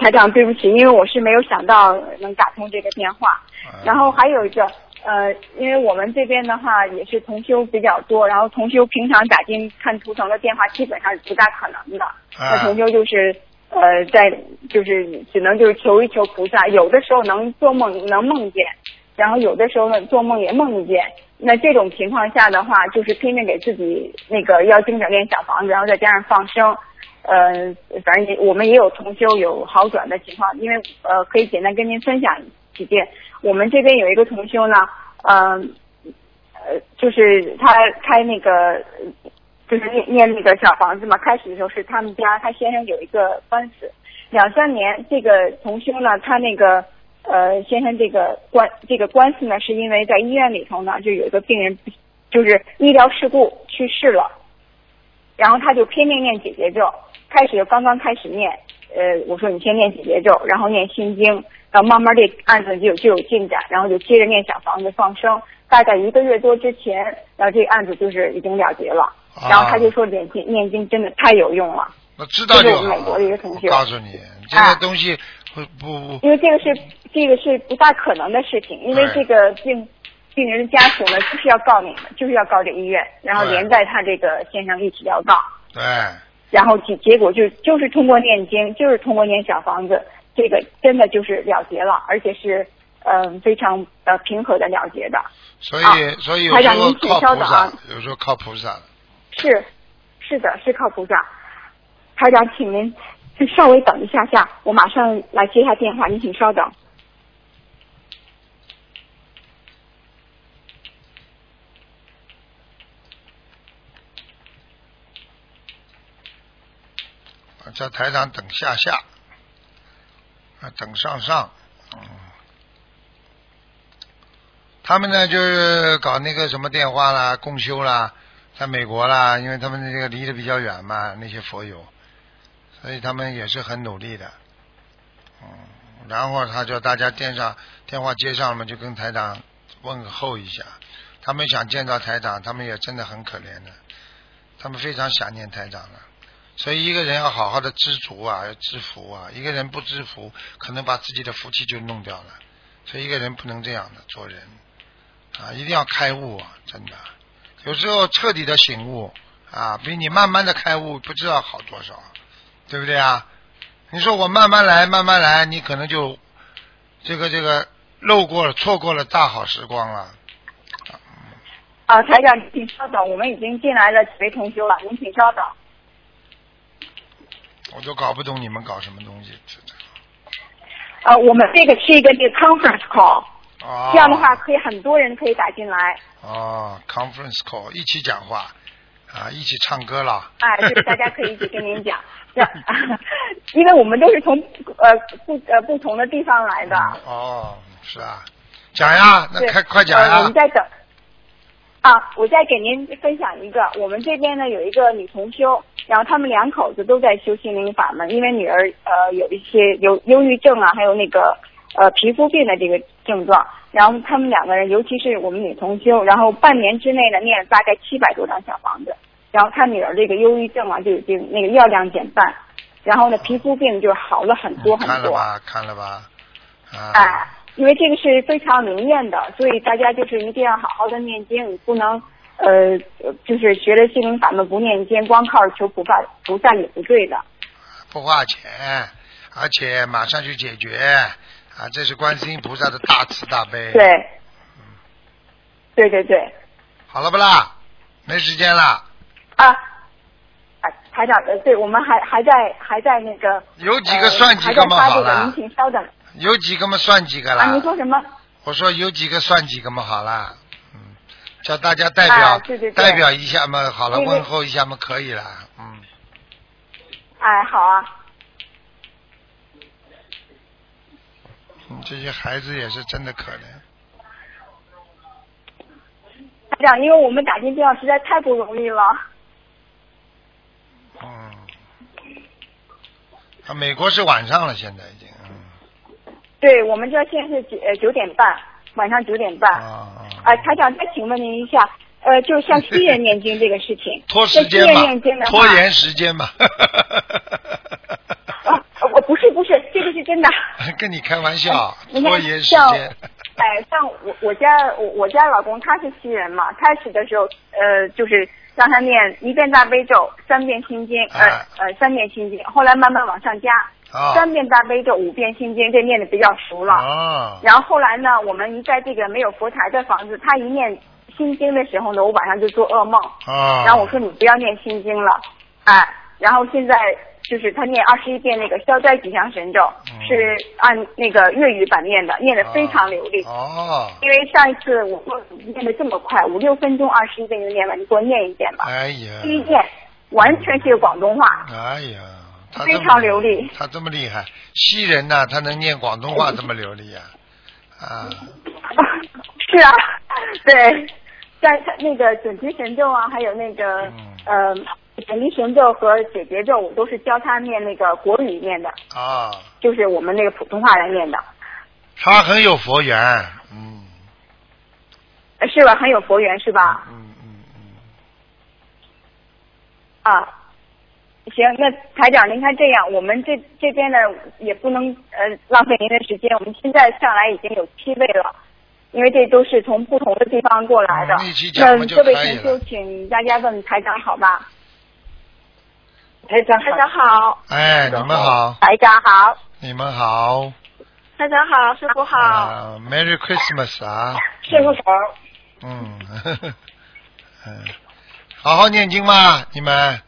F: 台长，对不起，因为我是没有想到能打通这个电话。
B: 嗯
F: 然后还有一个，呃，因为我们这边的话也是同修比较多，然后同修平常打进看图腾的电话基本上是不大可能的。那同修就是呃，在就是只能就是求一求菩萨，有的时候能做梦能梦见，然后有的时候呢做梦也梦见。那这种情况下的话，就是拼命给自己那个要经者练小房子，然后再加上放生。呃，反正也我们也有同修有好转的情况，因为呃可以简单跟您分享几件。我们这边有一个同修呢，嗯呃就是他开那个就是念念那个小房子嘛，开始的时候是他们家他先生有一个官司，两三年这个同修呢，他那个呃先生这个官这个官司呢，是因为在医院里头呢，就有一个病人就是医疗事故去世了。然后他就拼命念姐姐咒，开始刚刚开始念，呃，我说你先念解结咒，然后念心经，然后慢慢这案子就有就有进展，然后就接着念小房子放生，大概一个月多之前，然后这个案子就是已经了结了，
B: 啊。
F: 然后他就说念经念经真的太有用了，
B: 我知道就好。
F: 这是美国的一个同
B: 了。
F: 学。
B: 我告诉你，这个东西不不不，
F: 因为这个是这个是不大可能的事情，因为这个病病人的家属呢就是要告你们，就是要告这医院，然后连带他这个先生一起要告。
B: 对，
F: 然后结结果就就是通过念经，就是通过念小房子，这个真的就是了结了，而且是嗯、呃非常呃平和的了结的。
B: 所以、
F: 啊
B: 所以有时候
F: 台长您请
B: 靠菩萨
F: 稍等啊，
B: 有时候靠菩萨。
F: 是，是的，是靠菩萨。台长，请您稍微等一下下，我马上来接一下电话，您请稍等。
B: 在台长等下下，啊等上上，嗯，他们呢就是搞那个什么电话啦、共修啦，在美国啦，因为他们这个离得比较远嘛，那些佛友，所以他们也是很努力的，嗯，然后他叫大家电上电话接上了嘛，就跟台长问候一下，他们想见到台长，他们也真的很可怜的，他们非常想念台长的。所以一个人要好好的知足啊，要知福啊。一个人不知福，可能把自己的福气就弄掉了。所以一个人不能这样的做人啊，一定要开悟啊，真的。有时候彻底的醒悟啊，比你慢慢的开悟不知道好多少，对不对啊？你说我慢慢来，慢慢来，你可能就这个这个漏过了，错过了大好时光了。
F: 啊，台长，请稍等，我们已经进来了几位同修了，您请稍等。
B: 我都搞不懂你们搞什么东西。
F: 呃，我们这个是一个这个 conference call，
B: 哦。
F: 这样的话可以很多人可以打进来。
B: 哦，conference call 一起讲话啊，一起唱歌了。
F: 哎，就是大家可以一起跟您讲，因为我们都是从呃不呃不同的地方来的。
B: 嗯哦，是啊，讲呀，那
F: 开
B: 快快讲呀
F: 呃我们。在等。啊，我再给您分享一个，我们这边呢有一个女同修，然后他们两口子都在修心灵法门，因为女儿呃有一些有忧郁症啊，还有那个呃皮肤病的这个症状，然后他们两个人，尤其是我们女同修，然后半年之内呢念了大概七百多张小房子，然后他女儿这个忧郁症啊就已经那个药量减半，然后呢皮肤病就好了很多
B: 嗯
F: 很多。
B: 看了吧，看了吧，啊。
F: 哎，因为这个是非常灵验的，所以大家就是一定要好好的念经，不能呃，就是学了心灵法门不念经，光靠求菩萨菩萨也不对的。
B: 不花钱，而且马上去解决啊！这是观世音菩萨的大慈大悲。
F: 对，对对对，
B: 好了不啦？没时间了，
F: 啊，哎，台长，呃，对我们还还在还在那个
B: 有几个算几个嘛，好了
F: 您。请稍等
B: 有几个嘛算几个啦。
F: 说什么？
B: 我说有几个算几个嘛，好啦。嗯，叫大家代表代表一下嘛，好了，问候一下嘛，可以了。嗯，
F: 哎，好啊，
B: 嗯这些孩子也是真的可怜。
F: 这样，因为我们打进电话实在太不容易了。
B: 嗯，啊，美国是晚上了，现在已经，嗯，
F: 对，我们这现在是九呃九点半，晚上九点半。
B: 啊
F: 啊，台长，再请问您一下，呃，就像西人念经这个事情，[LAUGHS]
B: 拖时间
F: 像西人
B: 吧
F: 念经的，
B: 拖延时间嘛，[LAUGHS]
F: 啊，我不是不是，这个是真的。[LAUGHS]
B: 跟你开玩笑，
F: 你
B: 拖延时
F: 像
B: 间，
F: 哎，像我我家我我家老公他是西人嘛，开始的时候呃就是让他念一遍大悲咒，三遍心经，呃、
B: 啊。
F: 呃三遍心经，后来慢慢往上加，
B: 啊。
F: 三遍大悲咒，五遍心经，这念的比较熟了。
B: 啊，
F: 然后后来呢，我们一在这个没有佛台的房子，他一念心经的时候呢，我晚上就做噩梦。
B: 啊，
F: 然后我说你不要念心经了，哎，然后现在就是他念二十一遍那个消灾吉祥神咒，
B: 嗯。
F: 是按那个粤语版念的，念的非常流利。
B: 哦，
F: 因为上一次我念的这么快，五六分钟二十一遍就念完，你给我念一遍吧。
B: 哎呀，
F: 第一遍完全是广东话，
B: 哎呀，他
F: 非常流利
B: 他这么厉害，西人呐，他能念广东话这么流利呀、啊？[LAUGHS]
F: 是啊，对，在他那个准提神咒啊，还有那个、
B: 嗯
F: 呃准提神咒和解结咒，我都是教他念那个国语念的，
B: 啊，
F: 就是我们那个普通话来念的，
B: 他很有佛缘，嗯
F: 呃是吧？很有佛缘是吧？
B: 嗯嗯嗯，
F: 啊，行，那台长，您看这样，我们这这边呢也不能呃浪费您的时间，我们现在上来已经有七位了。因为这都是从不同的地方过来的，那各位
B: 可以了
F: 同修，请大家问台长好吧？台长，台长好，
B: 哎，你们好，
F: 台长好，
B: 你们好，
F: 台长好，师傅好，
B: 啊，Merry Christmas 啊，[LAUGHS]
F: 师傅好。
B: 嗯，嗯，[LAUGHS] 好好念经嘛，你们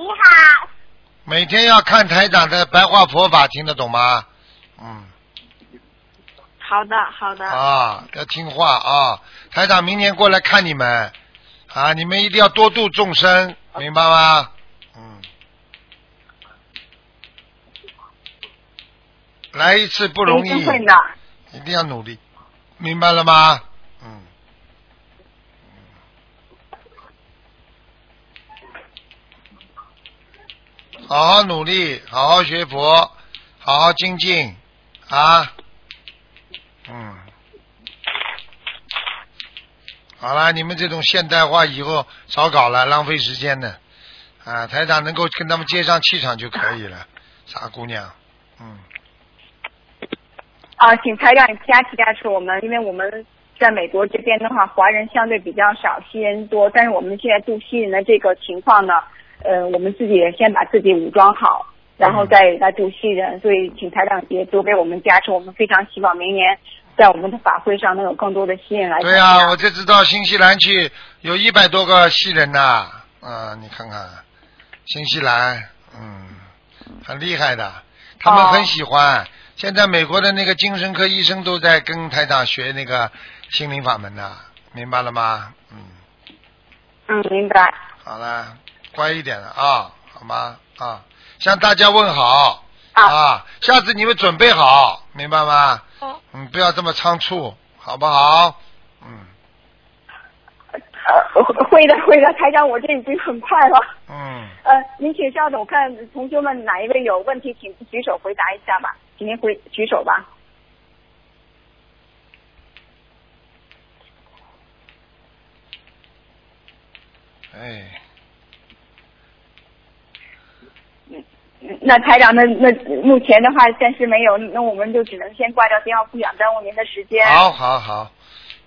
F: 你好，
B: 每天要看台长的白话佛法，听得懂吗？嗯。
F: 好的，好的，
B: 啊，要听话啊！台长明年过来看你们啊，你们一定要多度众生，明白吗？嗯，来一次不容易，
F: 一定会的。
B: 一定要努力，明白了吗？嗯。好好努力，好好学佛，好好精进啊！嗯，好了，你们这种现代化以后少搞了，浪费时间的啊！台长能够跟他们接上气场就可以了，傻姑娘，嗯。
F: 啊，请台长加持加持我们，因为我们在美国这边的话，华人相对比较少，西人多，但是我们现在度西人的这个情况呢，呃，我们自己先把自己武装好，然后再来度西人，所以请台长也多给我们加持，我们非常希望明年在我们的法会上能有更多的西人来。
B: 对呀、我就知道新西兰去有一百多个西人呐，嗯、你看看，新西兰，嗯，很厉害的，他们
F: 哦
B: 很喜欢。现在美国的那个精神科医生都在跟台长学那个心灵法门呢，明白了吗？嗯，
F: 嗯，明白。
B: 好了，乖一点了啊，好吗？啊，向大家问好
F: 啊
B: 啊，下次你们准备好，明白吗？
F: 好
B: 嗯，不要这么仓促，好不好？嗯
F: 呃，会的，会的，台长，我这已经很快了。
B: 嗯。
F: 呃，您请稍等，我看同学们哪一位有问题，请举手回答一下吧，请您回举手吧。
B: 哎，
F: 嗯那台长，那那目前的话暂时没有，那我们就只能先挂掉电话，不想耽误您的时间。
B: 好好好，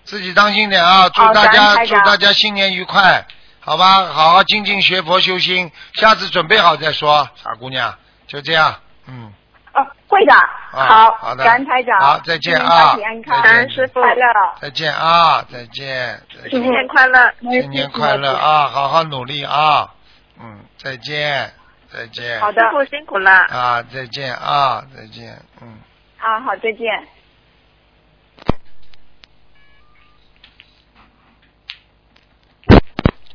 B: 自己当心点啊！祝大家祝大家新年愉快，好吧？好好精进学佛修心，下次准备好再说，傻姑娘，就这样，嗯，
F: 哦，会的。
B: 好好的
F: 感恩台长。
B: 好再见啊
F: 安康，
B: 师
F: 傅快乐。
B: 再见啊，再见
F: 新年快乐，
B: 新年快乐！啊，好好努力啊，嗯，再见，再见，
F: 好的，师傅辛苦了。
B: 啊，再见啊，再见，嗯。
F: 啊，好，再见。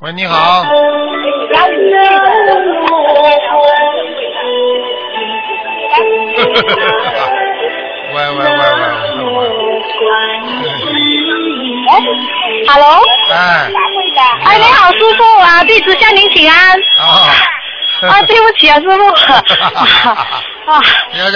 B: 喂，你好，喂喂喂喂喂喂。
G: ，Hello，
B: 哎，
G: 哎，你好，师傅啊，弟子向您请安。
B: 啊，
G: 啊，对不起啊，师傅！[LAUGHS] 啊，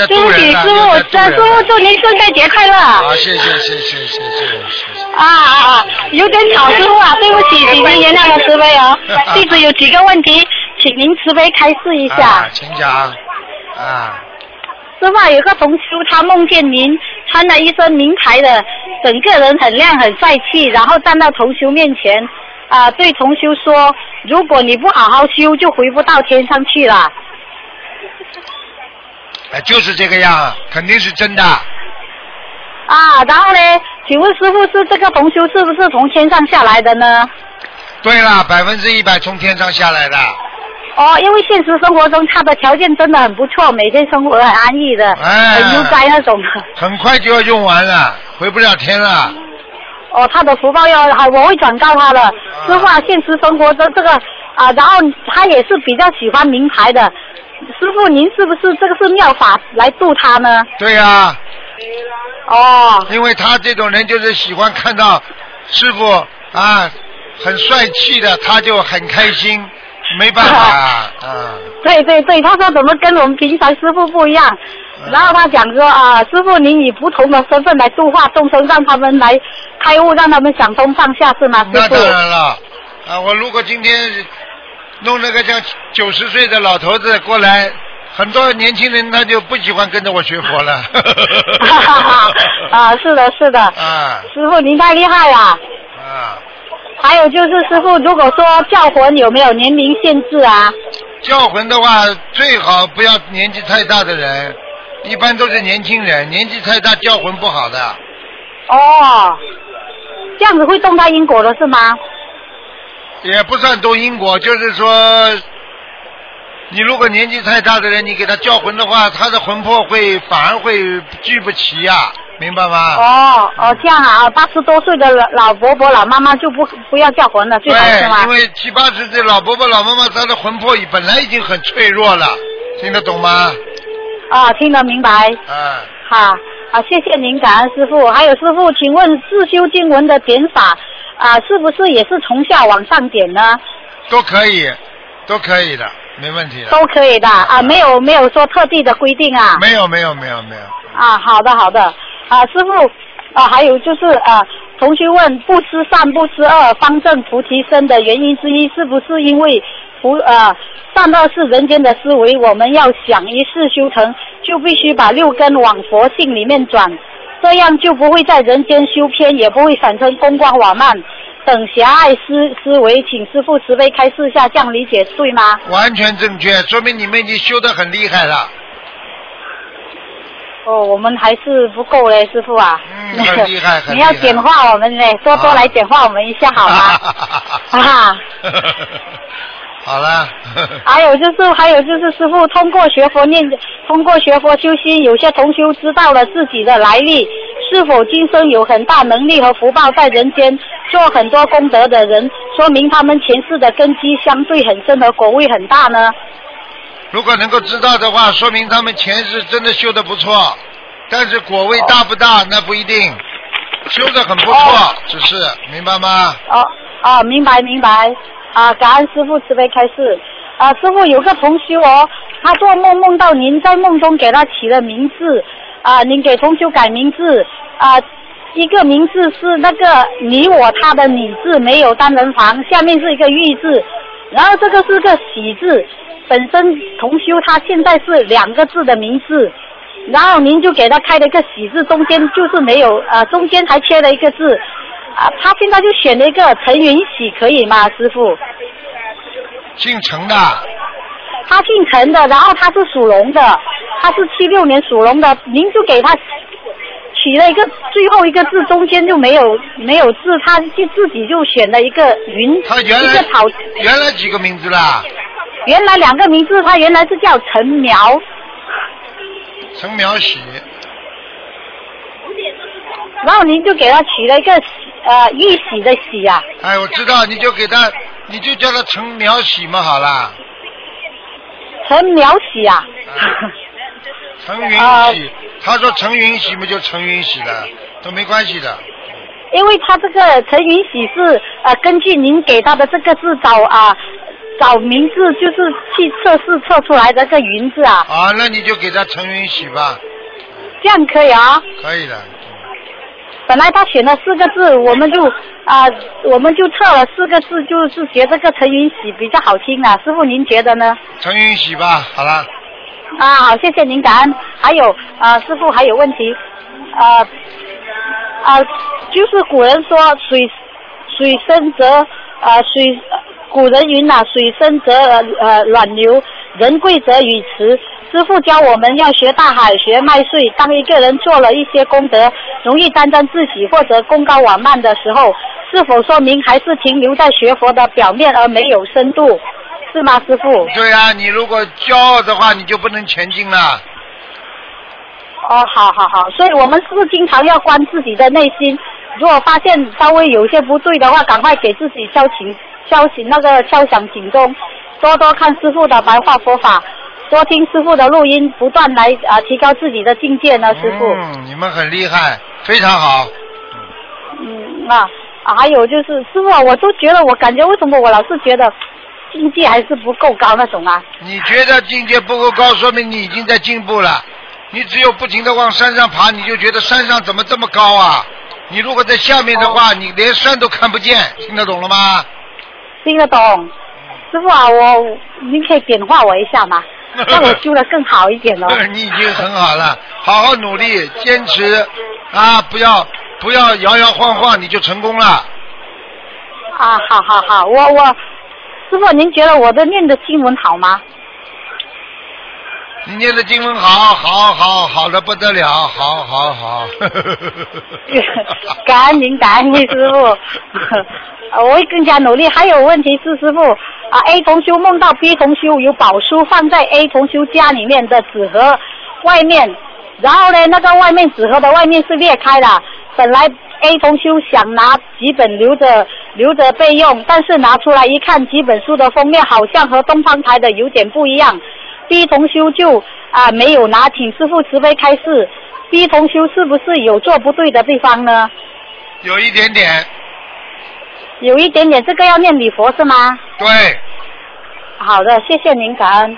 G: 对不起，师傅！啊，师傅，祝您圣诞节快乐！
B: 啊，谢谢，谢谢，谢谢，谢谢！
G: 啊啊啊，有点吵，师傅啊，对不起，请您原谅我慈悲哦。弟子有几个问题，请您慈悲开示一下。
B: 啊，请讲。啊。
G: 师傅，有个同修，他梦见您穿了一身名牌的，整个人很亮很帅气，然后站到同修面前。啊、对同修说，如果你不好好修，就回不到天上去了。
B: 哎，就是这个样，肯定是真的。
G: 啊，然后呢，请问师傅是这个同修是不是从天上下来的呢？
B: 对了，百分之一百从天上下来的。
G: 哦，因为现实生活中他的条件真的很不错，每天生活很安逸的，
B: 哎
G: 很悠哉那种。
B: 很快就要用完了，回不了天了。
G: 哦，他的福报要，好，我会转告他的。师傅啊，现实生活中这个啊，然后他也是比较喜欢名牌的。师傅，您是不是这个是妙法来度他呢？
B: 对呀、
G: 哦，
B: 因为他这种人就是喜欢看到师傅啊很帅气的，他就很开心，没办法啊。[LAUGHS] 啊
G: 对对对，他说怎么跟我们平常师傅不一样？然后他讲说啊，师傅您以不同的身份来度化众生，让他们来开悟，让他们想通上下，是吗，师傅？
B: 那当然了，啊，我如果今天弄那个像九十岁的老头子过来，很多年轻人他就不喜欢跟着我学佛了。
G: 哈哈哈啊，[LAUGHS] 是的，是的，
B: 啊
G: 师傅您太厉害了。
B: 啊，
G: 还有就是师傅，如果说叫魂有没有年龄限制啊？
B: 叫魂的话，最好不要年纪太大的人，一般都是年轻人，年纪太大叫魂不好的。
G: 哦，这样子会动到因果了是吗？
B: 也不算动因果，就是说，你如果年纪太大的人，你给他叫魂的话，他的魂魄会反而会聚不齐呀、明白吗？
G: 哦哦，这样啊，八十多岁的老老伯伯、老妈妈就不不要叫魂了，最好是吗
B: 对，因？为七八十岁老伯伯、老妈妈，他的魂魄本来已经很脆弱了，听得懂吗？
G: 啊，听得明白。
B: 嗯，
G: 好，啊，谢谢您，感恩师傅。还有师傅，请问自修经文的点法啊，是不是也是从下往上点呢？
B: 都可以，都可以的，没问题的。
G: 都可以的啊，没有没有说特地的规定啊。
B: 没有，没有，没有，没有。
G: 啊，好的好的，啊，师傅啊，还有就是啊，同学问不吃善不吃恶，方正菩提身的原因之一，是不是因为菩呃善恶是人间的思维，我们要想一世修成，就必须把六根往佛性里面转，这样就不会在人间修偏，也不会产生功光瓦慢等狭隘思思维，请师傅慈悲开示一下，这样理解对吗？
B: 完全正确，说明你们已经修得很厉害了。
G: 哦，我们还是不够嘞，师傅啊。
B: 嗯很厉害 [LAUGHS] 很
G: 你要简化我们嘞，多多来简化我们一下好吗？[LAUGHS] 啊，[LAUGHS]
B: 好了。[LAUGHS]
G: 还有就是，还有就是，师傅通过学佛念，通过学佛修心，有些同修知道了自己的来历，是否今生有很大能力和福报在人间做很多功德的人，说明他们前世的根基相对很深和果位很大呢？
B: 如果能够知道的话，说明他们前世真的修的不错，但是果位大不大那不一定，修的很不错，只是明白吗？
G: 哦哦，明白明白啊！感恩师傅慈悲开示啊！师傅有个同修哦，他做梦梦到您在梦中给他起了名字啊，您给同修改名字啊，一个名字是那个你我他的你字没有单人旁，下面是一个玉字，然后这个是个喜字，本身同修他现在是两个字的名字。然后您就给他开了一个喜字，中间就是没有啊，中间还缺了一个字，啊，他现在就选了一个陈云喜，可以吗，师傅？
B: 姓陈的，
G: 他姓陈的，然后他是属龙的，他是七六年属龙的，您就给他取了一个最后一个字，中间就没有没有字，他就自己就选了一个云，
B: 他原来
G: 一个草，
B: 原来几个名字啦？
G: 原来两个名字，他原来是叫陈苗，
B: 陈苗喜，
G: 然后您就给他取了一个呃玉玺的玺啊，
B: 哎，我知道，你就给他，你就叫他陈苗喜嘛，好啦，
G: 陈苗喜啊。
B: 陈云
G: 啊
B: 喜，他说陈云喜嘛就陈云喜了，都没关系的。
G: 因为他这个陈云喜是呃根据您给他的这个字找啊、找名字，就是去测试测出来的这个云字啊，
B: 啊，那你就给他陈云喜吧，
G: 这样可以啊。
B: 可以的。
G: 本来他选了四个字，我们就啊、我们就测了四个字，就是觉得这个陈云喜比较好听啊。师傅您觉得呢？
B: 陈云喜吧，好了，
G: 啊，好，谢谢您，感恩。还有啊、师傅还有问题，啊啊，就是古人说水水深则啊水，古人云呐、水深则呃暖流，人贵则语迟。师傅教我们要学大海，学麦穗。当一个人做了一些功德，容易沾沾自喜或者功高瓦慢的时候，是否说明还是停留在学佛的表面而没有深度？是吗，师傅？
B: 对啊、你如果骄傲的话，你就不能前进了。
G: 哦，好好好，所以我们是不是经常要观自己的内心？如果发现稍微有些不对的话，赶快给自己敲醒、敲醒那个敲响警钟，多多看师傅的白话佛法，多听师傅的录音，不断来啊、提高自己的境界呢，师傅。
B: 嗯，你们很厉害，非常好。
G: 嗯啊啊，还有就是师傅啊，我都觉得我感觉为什么我老是觉得境界还是不够高那种啊？
B: 你觉得境界不够高，说明你已经在进步了。你只有不停的往山上爬，你就觉得山上怎么这么高啊？你如果在下面的话，你连山都看不见，听得懂了吗？
G: 听得懂。师傅啊，我您可以点化我一下吗？[LAUGHS] 让我修的更好一点喽。
B: 你已经很好了，好好努力，坚持啊！不要不要摇摇晃晃，你就成功了。
G: 啊，好好好，我我师傅，您觉得我的念的经文好吗？
B: 你念的经文好，好，好，好的不得了，好，好，好。[LAUGHS] [LAUGHS]
G: 感恩您，感恩您师傅，呃 [LAUGHS] 我会更加努力。还有问题是师傅啊，A 同修梦到 B 同修有宝书放在 A 同修家里面的纸盒外面，然后呢，那个外面纸盒的外面是裂开的。本来 A 同修想拿几本留着留着备用，但是拿出来一看，几本书的封面好像和东方台的有点不一样。B 同修就啊没有拿，请师傅慈悲开示。逼同修是不是有做不对的地方呢？
B: 有一点点，
G: 有一点点，这个要念礼佛是吗？
B: 对，
G: 好的，谢谢您，感恩。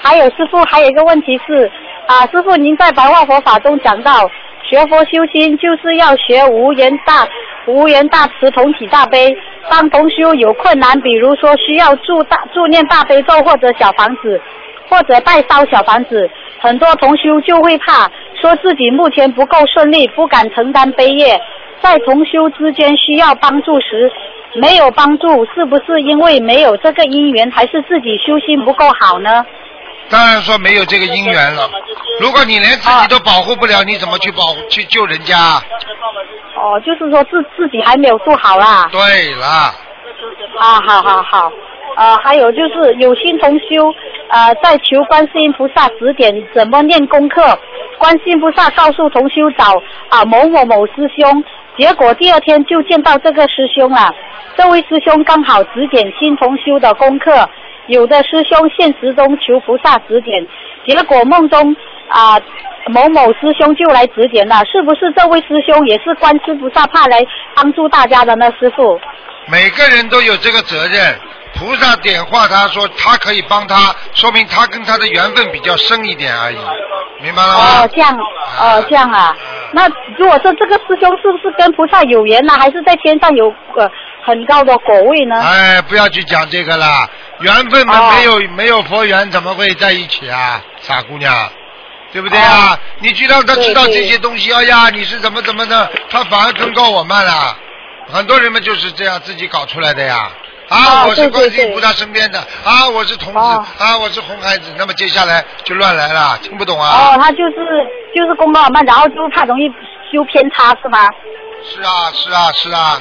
G: 还有师傅，还有一个问题是啊，师傅您在白话佛法中讲到，学佛修心就是要学无缘大无缘大慈同体大悲。当同修有困难，比如说需要助大助念大悲咒或者小房子，或者代烧小房子，很多同修就会怕，说自己目前不够顺利，不敢承担悲业。在同修之间需要帮助时，没有帮助，是不是因为没有这个因缘，还是自己修心不够好呢？
B: 当然说没有这个因缘了。如果你连自己都保护不了，你怎么去保护去救人家？
G: 哦，就是说自自己还没有做好啦。
B: 对啦，
G: 啊，好好好。呃，还有就是有心同修，呃，在求观世音菩萨指点怎么念功课。观世音菩萨告诉同修找啊某某某师兄，结果第二天就见到这个师兄了。这位师兄刚好指点新同修的功课，有的师兄现实中求菩萨指点，结果梦中啊、某某师兄就来指点了，是不是这位师兄也是观世菩萨派来帮助大家的呢？师傅？
B: 每个人都有这个责任。菩萨点化他说他可以帮他，说明他跟他的缘分比较深一点而已，明白了吗？
G: 哦，这样，哦，这样啊。那如果说这个师兄是不是跟菩萨有缘呢、还是在天上有呃很高的果位呢？
B: 哎，不要去讲这个啦，缘分嘛，
G: 哦
B: 没有没有佛缘怎么会在一起啊，傻姑娘，对不对啊？
G: 哦
B: 你去让他知道这些东西，哎呀，你是怎么怎么的，他反而更高我慢了。很多人们就是这样自己搞出来的呀。啊，
G: 哦
B: 我是
G: 对对对
B: 观世音菩萨身边的啊，我是童子、
G: 哦
B: 啊，我是红孩子，那么接下来就乱来了，听不懂啊？
G: 哦，他就是就是功高慢，然后就怕容易修偏差是吗？
B: 是啊，是啊，是啊。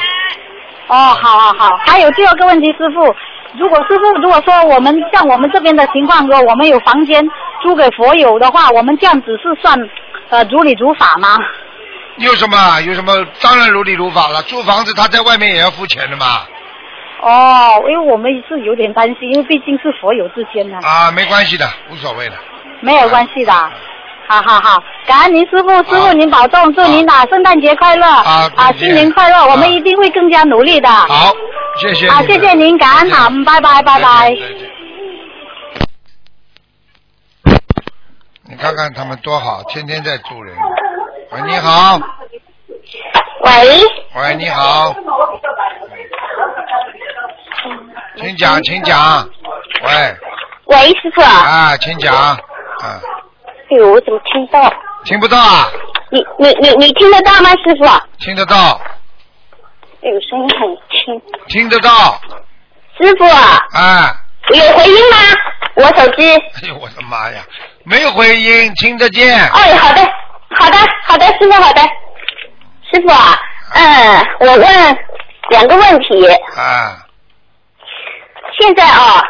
G: 哦，好好好。还有第二个问题，师傅，如果师傅如果说我们像我们这边的情况，说我们有房间租给佛友的话，我们这样子是算呃如理如法吗？
B: 有什么？有什么？当然如理如法了。租房子他在外面也要付钱的嘛。
G: 哦，因为我们是有点担心，因为毕竟是佛友之间的，
B: 啊，没关系的，无所谓的。
G: 没有关系的。好好好，感恩您师傅，师傅您保重，祝您呐圣诞节快乐。
B: 好
G: 啊新年快乐，我们一定会更加努力的。
B: 好，谢谢
G: 啊，谢谢您，感恩好，嗯拜拜拜拜。
B: 你看看他们多好，天天在助人。喂，你好，
H: 喂，
B: 喂，你好，请讲，请讲。喂，
H: 喂，师傅。啊，
B: 啊，请讲。啊，
H: 哎呦，我怎么听不到？
B: 听不到啊？
H: 你你你你听得到吗，师傅？哎
B: 听得到，哎
H: 呦，声音很轻。
B: 听得到。
H: 师傅啊，
B: 啊，
H: 有回音吗？我手机。
B: 哎呦，我的妈呀，没有回音，听得见。
H: 哎，好的，好的，好的，师傅，好的。师傅啊，嗯，我问两个问题。
B: 啊，
H: 现在啊，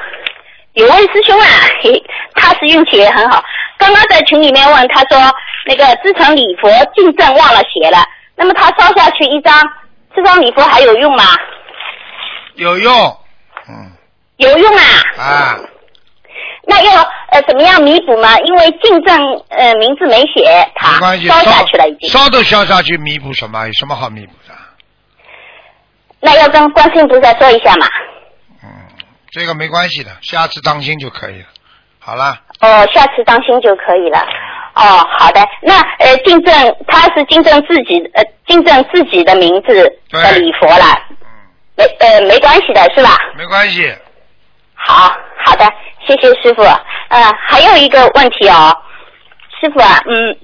H: 有位师兄啊，嘿，他是运气也很好。刚刚在群里面问，他说那个自成礼佛敬正忘了写了，那么他烧下去一张，这张礼佛还有用吗？
B: 有用。嗯，
H: 有用啊。
B: 啊，
H: 那要呃怎么样弥补吗？因为进正呃名字没写，
B: 没
H: 他，烧下去了已经。
B: 烧都烧下去，弥补什么？有什么好弥补的？
H: 那要跟观世音菩萨说一下嘛。
B: 嗯，这个没关系的，下次当心就可以了。好了，
H: 哦，下次当心就可以了。哦，好的。那呃，金正他是金正自己呃金正自己的名字的
B: 对
H: 礼佛了，
B: 嗯，
H: 没呃没关系的是吧？
B: 没关系。
H: 好好的，谢谢师傅。呃，还有一个问题哦，师傅啊，嗯，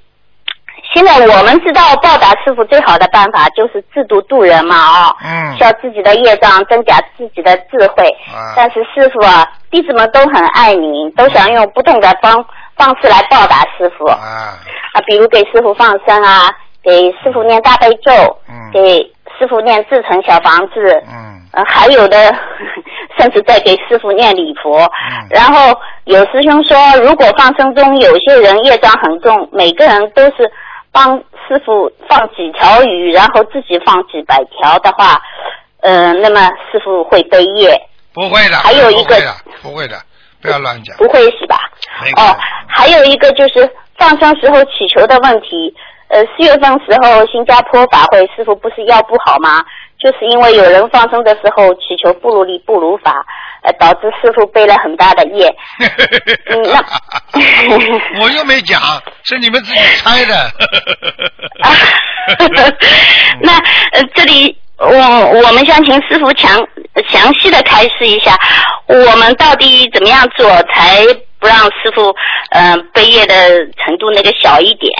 H: 现在我们知道报答师傅最好的办法就是自度度人嘛，哦，
B: 嗯。
H: 消自己的业障，增加自己的智慧。
B: 啊。
H: 但是师傅啊，弟子们都很爱您，都想用不同的方方式来报答师傅。
B: 啊，
H: 啊，比如给师傅放生啊，给师傅念大悲咒，
B: 嗯。
H: 给师傅念自成小房子，
B: 嗯。
H: 呃，还有的 [LAUGHS] 甚至在给师傅念礼佛。
B: 嗯。
H: 然后有师兄说，如果放生中有些人业障很重，每个人都是帮师傅放几条鱼，然后自己放几百条的话，呃，那么师傅会背业，
B: 不会的，
H: 还有一个
B: 不会的，不会的，不要乱讲。
H: 不会是吧哦，还有一个就是放生时候祈求的问题。呃，四月份时候新加坡法会，师傅不是腰不好吗？就是因为有人放生的时候祈求不如理不如法，呃，导致师傅背了很大的业。[LAUGHS] 嗯那 [LAUGHS]
B: 我又没讲，是你们自己猜的。
H: 啊，[LAUGHS] 那呃，这里我我们想请师傅详详细的开示一下，我们到底怎么样做才不让师傅嗯、呃背业的程度那个小一点？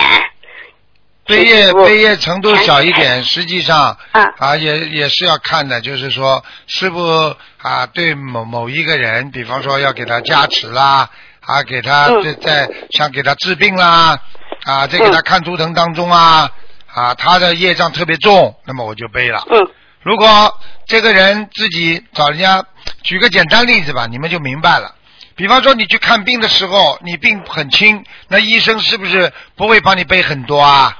B: 背业背业程度小一点，实际上
H: 嗯
B: 啊也也是要看的，就是说师傅啊对某某一个人，比方说要给他加持啦，啊给他
H: 嗯
B: 在在想给他治病啦，啊在给他看图腾当中啊啊他的业障特别重，那么我就背了。
H: 嗯
B: 如果这个人自己找人家，举个简单例子吧，你们就明白了。比方说你去看病的时候，你病很轻，那医生是不是不会帮你背很多啊？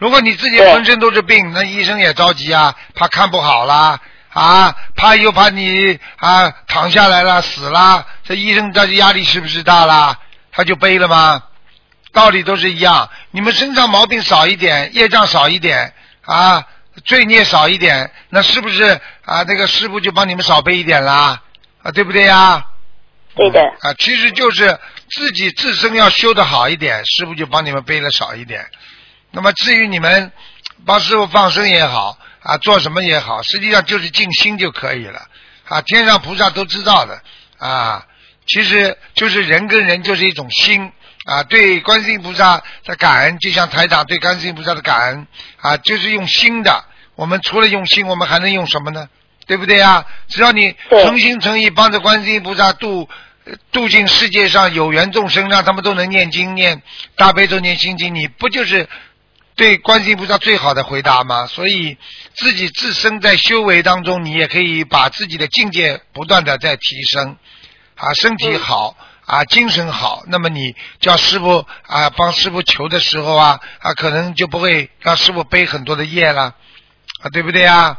B: 如果你自己浑身都是病，那医生也着急啊，怕看不好啦，啊，怕又怕你啊躺下来了死啦，这医生这压力是不是大啦？他就背了吗？道理都是一样，你们身上毛病少一点，业障少一点啊，罪孽少一点，那是不是啊？那个师傅就帮你们少背一点啦？啊，对不对呀？
H: 对的
B: 啊，其实就是自己自身要修的好一点，师傅就帮你们背的少一点。那么至于你们帮师傅放生也好啊，做什么也好，实际上就是静心就可以了啊。天上菩萨都知道的啊，其实就是人跟人就是一种心啊，对观世音菩萨的感恩，就像台长对观世音菩萨的感恩啊，就是用心的。我们除了用心，我们还能用什么呢？对不对啊？只要你诚心诚意帮着观世音菩萨度呃度尽世界上有缘众生，让他们都能念经、念大悲咒、念心经，你不就是对观世音菩萨最好的回答吗？所以自己自身在修为当中，你也可以把自己的境界不断的在提升，啊，身体好。啊，精神好，那么你叫师傅啊，帮师傅求的时候啊，啊，可能就不会让师傅背很多的业了，啊，对不对啊？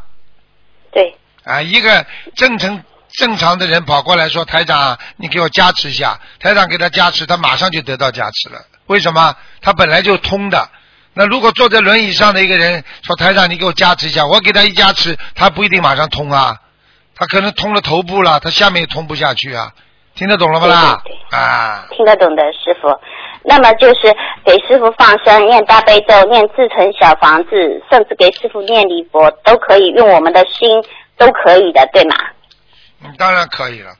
H: 对，
B: 啊，一个正常正常的人跑过来说：“台长，你给我加持一下。”台长给他加持，他马上就得到加持了。为什么？他本来就通的。那如果坐在轮椅上的一个人说台长，你给我加持一下，我给他一加持，他不一定马上通啊，他可能通了头部了，他下面也通不下去啊。听得懂了不啦？啊，
H: 听得懂的师傅。那么就是给师傅放生、念大悲咒、念自成小房子，甚至给师傅念礼佛，都可以用我们的心，都可以的，对吗？
B: 嗯，当然可以了。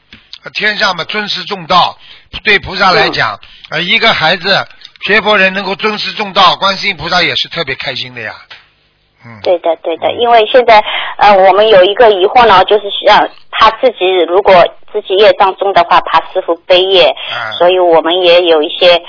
B: 天上嘛，尊师重道，对菩萨来讲，呃，一个孩子学佛人能够尊师重道，观世音菩萨也是特别开心的呀。嗯，
H: 对的，对的，因为现在呃，我们有一个疑惑呢，就是让他自己如果自己业障重的话，怕师傅背业，
B: 啊
H: 所以我们也有一些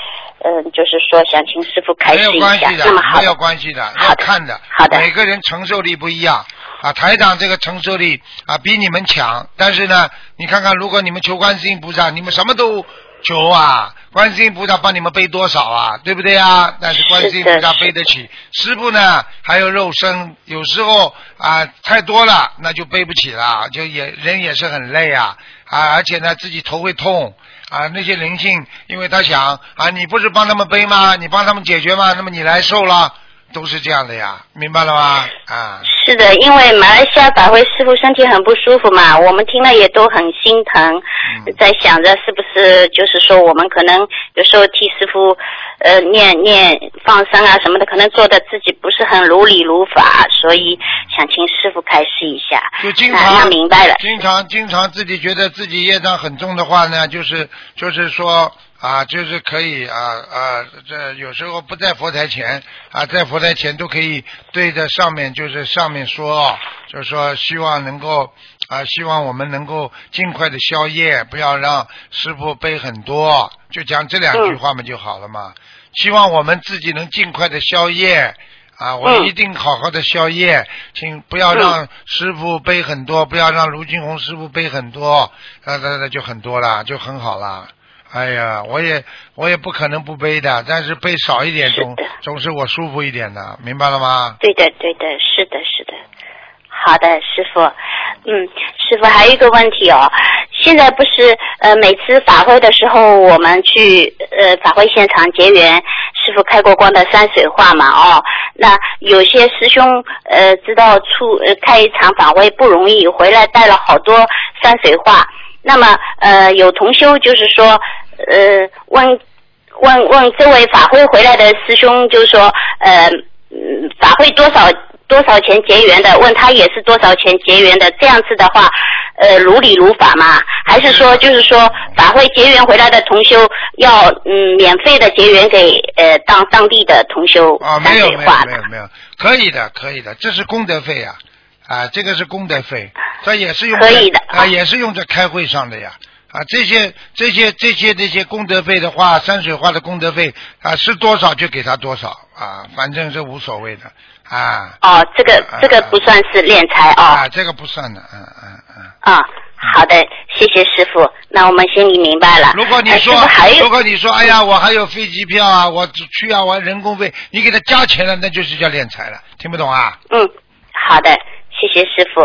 H: 嗯、就是说想请师傅开
B: 没有
H: 示一下。
B: 关系的没有，关系的，
H: 好的
B: 要看的。
H: 好的
B: 每个人承受力不一样啊。台长这个承受力啊比你们强，但是呢，你看看，如果你们求观世音菩萨，你们什么都求啊，观世音菩萨帮你们背多少啊，对不对啊？但是观世音菩萨背得起，师傅呢还有肉身，有时候啊太多了，那就背不起了，就也人也是很累啊啊，而且呢自己头会痛。啊，那些灵性，因为他想啊，你不是帮他们背吗？你帮他们解决吗？那么你来受了，都是这样的呀，明白了吗？啊，
H: 是的，因为马来西亚法会师傅身体很不舒服嘛，我们听了也都很心疼，
B: 嗯
H: 在想着是不是就是说我们可能有时候替师傅呃念念放生啊什么的，可能做的自己不是很如理如法，所以想请师傅开示一下。
B: 就经常
H: 明白了，
B: 经常经常自己觉得自己业障很重的话呢，就是就是说啊，就是可以啊啊，这有时候不在佛台前啊，在佛台前都可以对着上面，就是上面说，就是说希望能够啊，希望我们能够尽快的消业，不要让师傅背很多，就讲这两句话嘛就好了嘛。希望我们自己能尽快的消业。啊，我
H: 嗯
B: 一定好好的消业，请不要让师傅背很多，不要让卢金红师傅背很多，那那那就很多了，就很好了。哎呀，我也我也不可能不背的，但是背少一点总
H: 是
B: 总是我舒服一点的，明白了吗？
H: 对的，对的，是的，是的。好的，师傅。嗯，师傅还有一个问题哦，现在不是呃每次法会的时候，我们去呃法会现场结缘，师傅开过光的山水画嘛哦，那有些师兄呃知道出呃开一场法会不容易，回来带了好多山水画，那么呃有同修就是说呃问问问这位法会回来的师兄，就是说呃嗯法会多少多少钱结缘的，问他也是多少钱结缘的，这样子的话，呃，如理如法吗？还是说就是说法会结缘回来的同修要嗯免费的结缘给呃当当地的同修
B: 啊，
H: 山
B: 没有没有？没有没有，可以的可以的，这是功德费呀、啊，这个是功德费，这也是用在
H: 可以的
B: 啊，也是用在开会上的呀。啊，这些这些这些这些功德费的话，山水画的功德费啊是多少就给他多少啊，反正是无所谓的啊
H: 哦，这个这个不算是敛财哦。
B: 啊，这个不算的，嗯嗯嗯。
H: 啊，好的，谢谢师傅。那我们心里明白了。
B: 如果你
H: 呃
B: 说如果你说，哎呀，我还有飞机票啊，我只去啊，我人工费，你给他加钱了，那就是叫敛财了，听不懂啊？
H: 嗯，好的，谢谢师傅。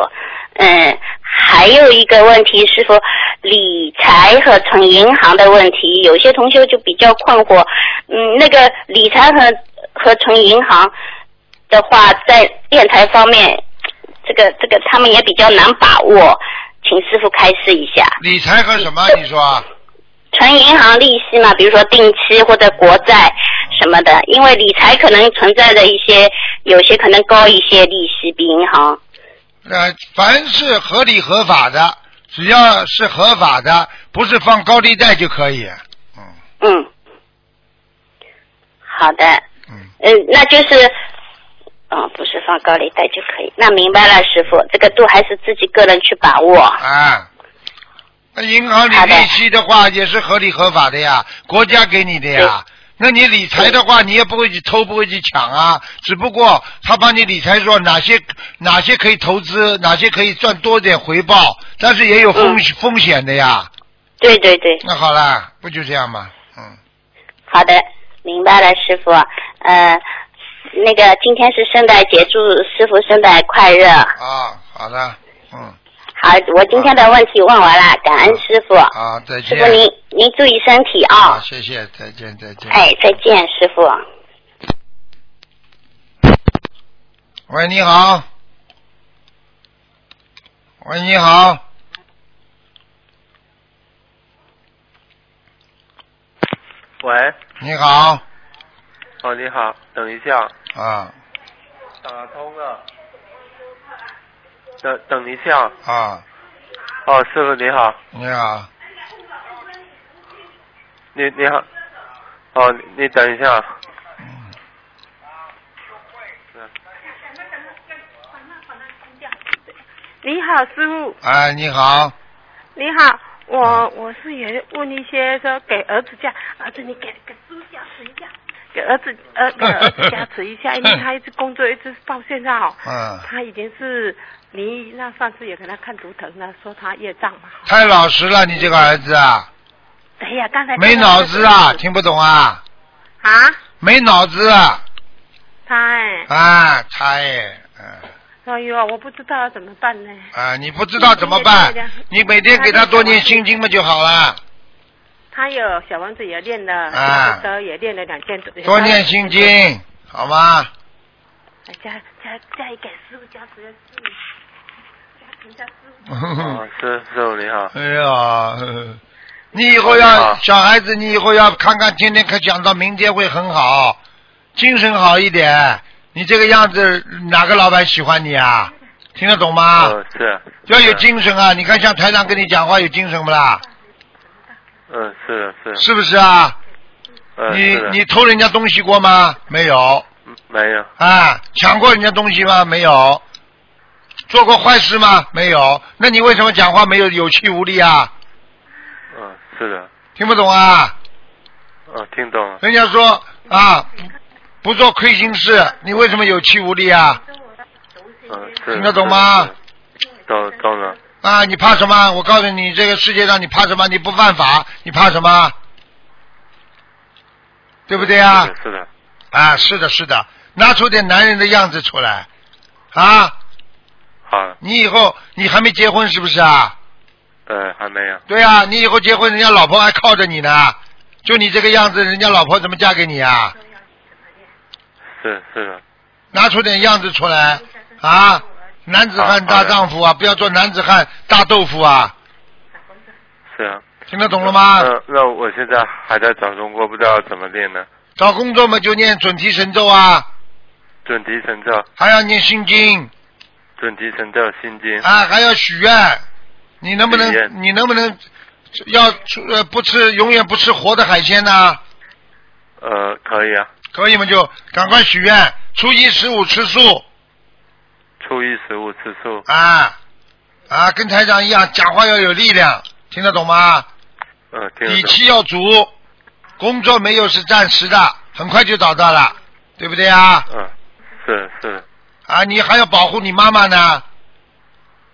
H: 嗯，还有一个问题，师傅，理财和存银行的问题，有些同学就比较困惑。嗯，那个理财和和存银行的话，在电台方面，这个这个他们也比较难把握，请师傅开示一下。
B: 理财和什么？你说啊？
H: 存银行利息嘛，比如说定期或者国债什么的，因为理财可能存在着一些，有些可能高一些利息比银行。
B: 呃，凡是合理合法的，只要是合法的，不是放高利贷就可以。嗯
H: 嗯，好的，
B: 嗯，
H: 嗯，那就是，哦，不是放高利贷就可以。那明白了，师傅，这个度还是自己个人去把握。
B: 啊，那银行里利息的话也是合理合法的呀，国家给你的呀。那你理财的话，你也不会去偷，不会去抢啊。只不过他帮你理财说哪些哪些可以投资，哪些可以赚多点回报，但是也有风、
H: 嗯
B: 风险的呀。
H: 对对对，
B: 那好了，不就这样吗？嗯，
H: 好的，明白了，师傅。呃，那个今天是圣诞节，祝师傅圣诞快乐。
B: 啊，好的，嗯，
H: 好，我今天的问题问完了，感恩师傅。
B: 好，再见。
H: 师傅您您注意身体啊
B: 好，。谢谢，再见，再见。
H: 哎，再见，师傅。
B: 喂，你好。喂，你好。
I: 喂，
B: 你好。
I: 哦，你好，等一下，
B: 啊
I: 打通了，等等一下，
B: 啊，
I: 哦，师傅你好，
B: 你好。
I: 你你好，哦，你你等一下，
J: 你好，师傅。
B: 哎，你好。
J: 你好，我我是也问一些说给儿子家，儿子你给给师傅加持一下，给儿子儿给儿子加持一下，[LAUGHS] 因为他一直工作一直到现在哦，
B: 嗯，
J: 他已经是你那上次也给他看图腾了，说他业障嘛。
B: 太老实了，你这个儿子啊，
J: 哎呀，刚才
B: 没脑子啊，听不懂啊，
J: 啊，
B: 没脑子啊，
J: 他哎，
B: 啊，他哎，嗯。
J: 哎呦，我不知道要怎么办呢。
B: 啊，你不知道怎么办？你每天给他多念心经嘛就好了，
J: 他有小王子也练了，
B: 啊
J: 德也练了两千，
B: 多多念心经，好吗？
J: 哎加加加一给师傅加持的师师傅。
I: 哦，师师傅你好，
B: 哎呀，你以后要小孩子，你以后要看看，天天可讲到明天会很好，精神好一点。你这个样子，哪个老板喜欢你啊？听得懂吗？
I: 呃是，
B: 要有精神啊！你看像台长跟你讲话有精神不啦？
I: 嗯是是，
B: 是不是啊？
I: 嗯
B: 你你偷人家东西过吗？没有。
I: 没有，
B: 啊，抢过人家东西吗？没有。做过坏事吗？没有。那你为什么讲话没有有气无力啊？
I: 嗯是的，
B: 听不懂啊？
I: 啊听懂了，
B: 人家说啊，不不做亏心事，你为什么有气无力啊？
I: 嗯是，
B: 听得懂吗？
I: 是？懂懂了，
B: 啊，你怕什么？我告诉你，这个世界上你怕什么？你不犯法，你怕什么？对不对啊？
I: 是的是的，
B: 啊，是的，是的，拿出点男人的样子出来，啊！
I: 好，
B: 你以后你还没结婚是不是啊？
I: 呃还没有，
B: 对啊，你以后结婚，人家老婆还靠着你呢。就你这个样子，人家老婆怎么嫁给你啊？
I: 是是的，
B: 拿出点样子出来啊！男子汉大丈夫啊，不要做男子汉大豆腐啊！
I: 是啊。
B: 听得懂了吗？
I: 那那我现在还在找工作，不知道怎么练呢？
B: 找工作嘛，就念准提神咒啊，
I: 准提神咒，
B: 还要念心经
I: 准提神咒心经。
B: 啊，还要许愿。你能不能？你能不能要吃呃不吃永远不吃活的海鲜呢？
I: 呃，可以啊，
B: 可以嘛？就赶快许愿，初一十五吃素
I: 初一十五吃素。
B: 啊啊，跟台长一样，讲话要有力量，听得懂吗？
I: 呃，听得懂。
B: 底气要足，工作没有是暂时的，很快就找到了，对不对啊？
I: 嗯，是是，
B: 啊，你还要保护你妈妈呢，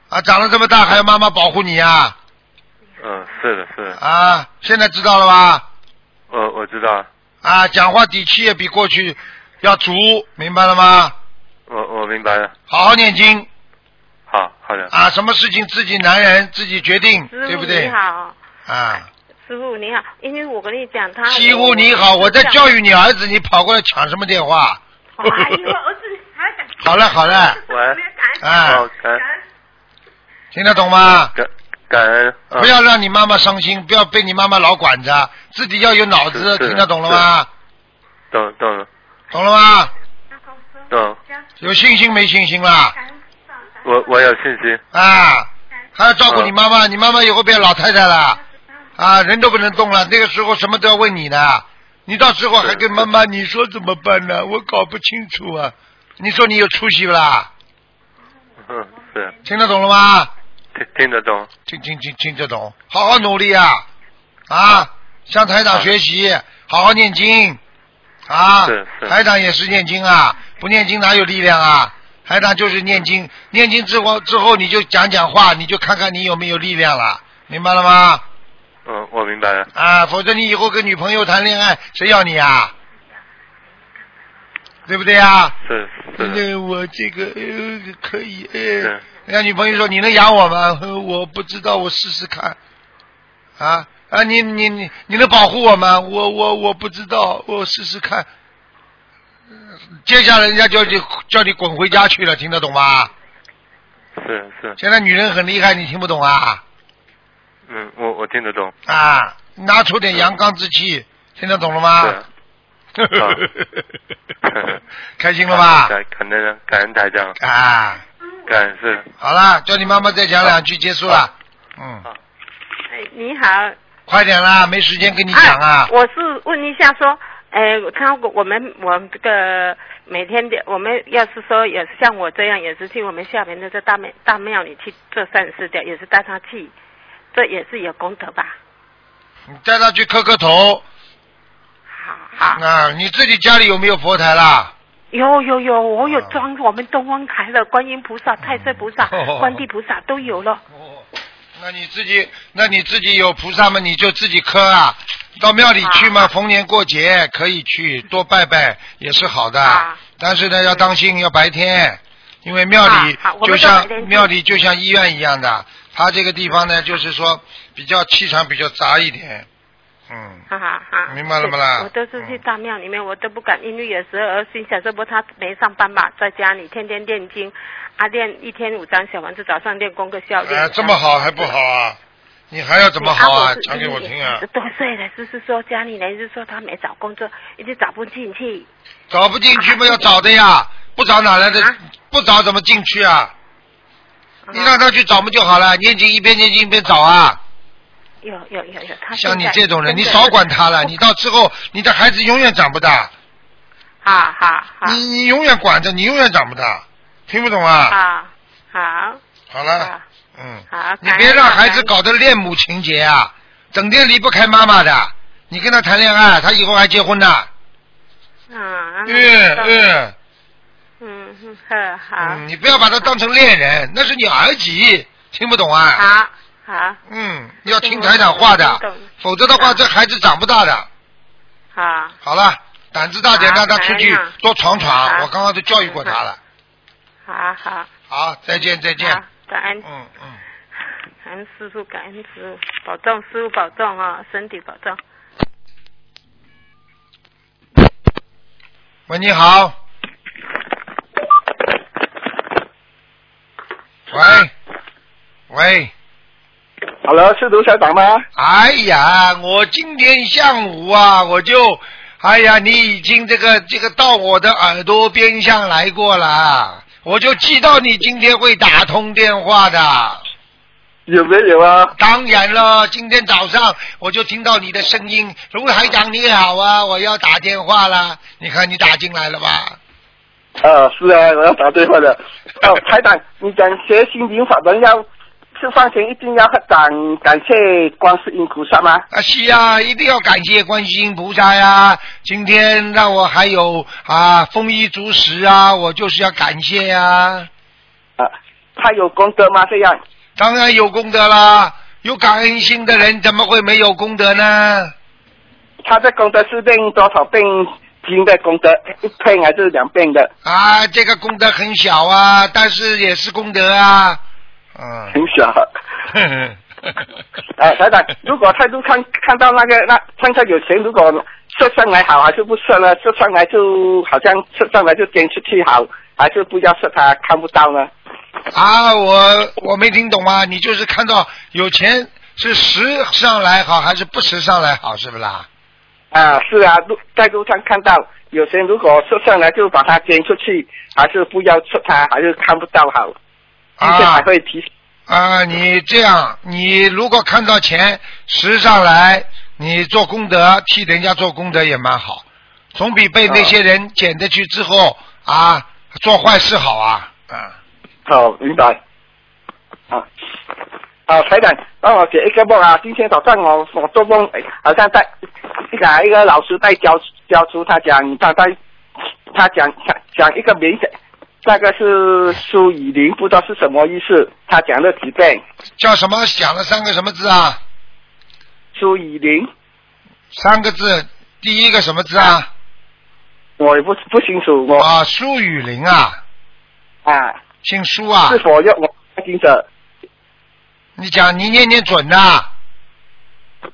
B: 啊，长了这么大还要妈妈保护你啊，
I: 嗯，是的，是的。
B: 啊，现在知道了吧？
I: 呃，我知道，
B: 啊，讲话底气也比过去要足，明白了吗？
I: 我我明白了。
B: 好好念经
I: 好好的。
B: 啊，什么事情自己男人自己决定，对不对
J: 你？好，
B: 啊，
J: 师傅你好，因为我跟你讲，他
B: 师傅你好，我在教育你儿子，你跑过来抢什么电话？
J: 哎呦，儿子。
B: 好了好了，
I: 喂。
B: 哎听得懂吗？
I: 感感恩。嗯
B: 不要让你妈妈伤心，不要被你妈妈老管着，自己要有脑子，听得懂了吗？
I: 懂懂了
B: 懂了吗？
I: 懂，
B: 有信心没信心啦？
I: 我我有信心。
B: 啊，还要照顾你妈妈，你妈妈以后变老太太了，啊，人都不能动了，那个时候什么都要问你的，你到时候还跟妈妈你说怎么办呢？我搞不清楚啊，你说你有出息不啦？[LAUGHS]
I: 嗯，是
B: 听得懂了吗？
I: 听听得懂。
B: 听听听听得懂，好好努力啊！啊，向台长学习，好好念经啊！
I: 是是
B: 台长也是念经啊，不念经哪有力量啊？台长就是念经，念经之后之后你就讲讲话，你就看看你有没有力量了，明白了吗？
I: 嗯，我明白了。
B: 啊，否则你以后跟女朋友谈恋爱，谁要你啊？对不对啊？
I: 是是的
B: 那我这个呃可以呃人家女朋友说：“你能养我吗？”呃我不知道，我试试看。啊啊！你你你你能保护我吗？我我我不知道，我试试看。接下来人家叫你叫你滚回家去了，听得懂吗？
I: 是是，
B: 现在女人很厉害，你听不懂啊？
I: 嗯，我我听得懂。
B: 啊，拿出点阳刚之气，听得懂了吗？[LAUGHS] 开心了吧？
I: 感感恩感恩台长，
B: 啊，
I: 感恩是。
B: 好了，叫你妈妈再讲两句，结束了。嗯，
J: 哎，你好。
B: 快点啦，没时间跟你讲啊。
J: 我是问一下说，哎，他我们我们这个每天的，我们要是说也是像我这样，也是去我们下面的这大庙大庙里去做善事的，也是带他去，这也是有功德吧？
B: 你带他去磕磕头。
J: 好好。
B: 啊，你自己家里有没有佛台啦？
J: 有有有，我有装我们东方台的观音菩萨、太岁菩萨、
B: 哦
J: 观地菩萨都有了。
B: 哦那你自己，那你自己有菩萨吗，你就自己磕啊。到庙里去嘛，逢年过节可以去多拜拜，也是好的。但是呢，要当心，要白天，因为庙里就像庙里就像医院一样的，它这个地方呢，就是说比较气场比较杂一点。嗯，
J: 哈哈哈，
B: 明白了不啦
J: 我都是去大庙里面，我都不敢，因为有时候儿心想这不，他没上班嘛，在家里天天念经，啊练一天五张小房子，早上练功课，下午练。
B: 哎，这么好还不好啊？你还要怎么好啊讲给我听啊
J: 十！多岁了，就是说家里人就说他没找工作，一直找不进去。
B: 找不进去嘛，要找的呀，不找哪来的？
J: 啊
B: 不找怎么进去啊？你让他去找不就好了？念经一边念经一边找啊！
J: 有有有有，他
B: 像你这种人，你少管他了，你到之后你的孩子永远长不大。[LAUGHS]
J: 好好好
B: 你你永远管着，你永远长不大，听不懂啊？
J: 好好
B: 好了，嗯，
J: 好，
B: 你别让孩子搞得恋母情节啊，整天离不开妈妈的。你跟他谈恋爱，他以后还结婚呢。
J: 恩啊，
B: 嗯嗯
J: 嗯嗯，呵好，
B: 嗯，你不要把他当成恋人，那是你儿媳，听不懂啊？
J: 好好
B: 嗯，要听台长话的，否则的话这孩子长不大的。
J: 好
B: 好了，胆子大点，让他出去多闯闯。我刚刚都教育过他了。
J: 好好
B: 好，再见再见。
J: 好，感恩
B: 嗯嗯。
J: 感恩师傅，感恩师傅，保重师傅保重啊，身体保重。
B: 喂，你好。喂，喂。
K: Hello，是卢校长吗？
B: 哎呀，我今天下午啊，我就，哎呀，你已经这个这个到我的耳朵边上来过了，我就知道你今天会打通电话的。
K: 有没有啊？
B: 当然了，今天早上我就听到你的声音，卢台长你好啊，我要打电话了，你看你打进来了吧？
K: 啊，是啊，我要打电话的。哦，台长，你讲学心灵法门要吃饭前一定要感感谢观世音菩萨吗？
B: 啊，是啊，一定要感谢观世音菩萨呀！今天让我还有啊丰衣足食啊，我就是要感谢呀。
K: 啊，他有功德吗？这样？
B: 当然有功德啦，有感恩心的人怎么会没有功德呢？
K: 他的功德是练多少病金的功德？一片还是两片的？
B: 啊，这个功德很小啊，但是也是功德啊。嗯。
K: 很小。啊，台长，如果态度看看到那个那看看有钱，如果射上来好还是不射呢？射上来就好像射上来就捐出去好，还是不要射他看不到呢？
B: 啊，我我没听懂啊，你就是看到有钱是时上来好还是不时上来好，是不啦？
K: 啊，是啊，路在路上看到有些人如果射上来就把它捐出去，还是不要射他，还是看不到好。今天还会提醒
B: 啊，你这样，你如果看到钱实上来，你做功德，替人家做功德也蛮好，总比被那些人捡着去之后啊做坏事好啊。啊，
K: 好，明白。啊啊，台长，帮我解一个梦啊！今天早上我我做梦，哎好像在一个一个老师在教教书，他讲他在他讲讲讲一个名字，那个是苏以林，不知道是什么意思。他讲了几遍。
B: 叫什么？讲了三个什么字啊？
K: 苏以林。
B: 三个字，第一个什么字啊？
K: 我也不不清楚。我
B: 啊，苏雨林啊。
K: 啊。
B: 姓苏啊。
K: 是否要我听着？
B: 你讲你念念准呐、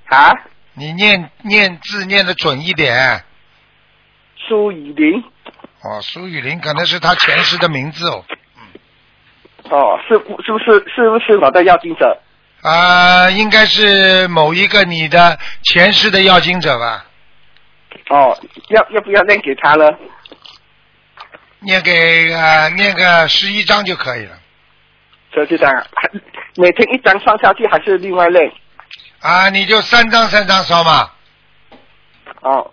K: 啊？
B: 你念念字念的准一点。
K: 苏雨林。
B: 哦，苏雨林可能是他前世的名字哦。
K: 嗯哦，是不是不是是不是我的要经者？
B: 啊、应该是某一个你的前世的要经者吧？
K: 哦，要要不要念给他呢？
B: 念给呃念个十一章就可以了。
K: 这就这样，还每天一张烧下去还是另外念？
B: 啊，你就三张三张烧嘛。
K: 哦，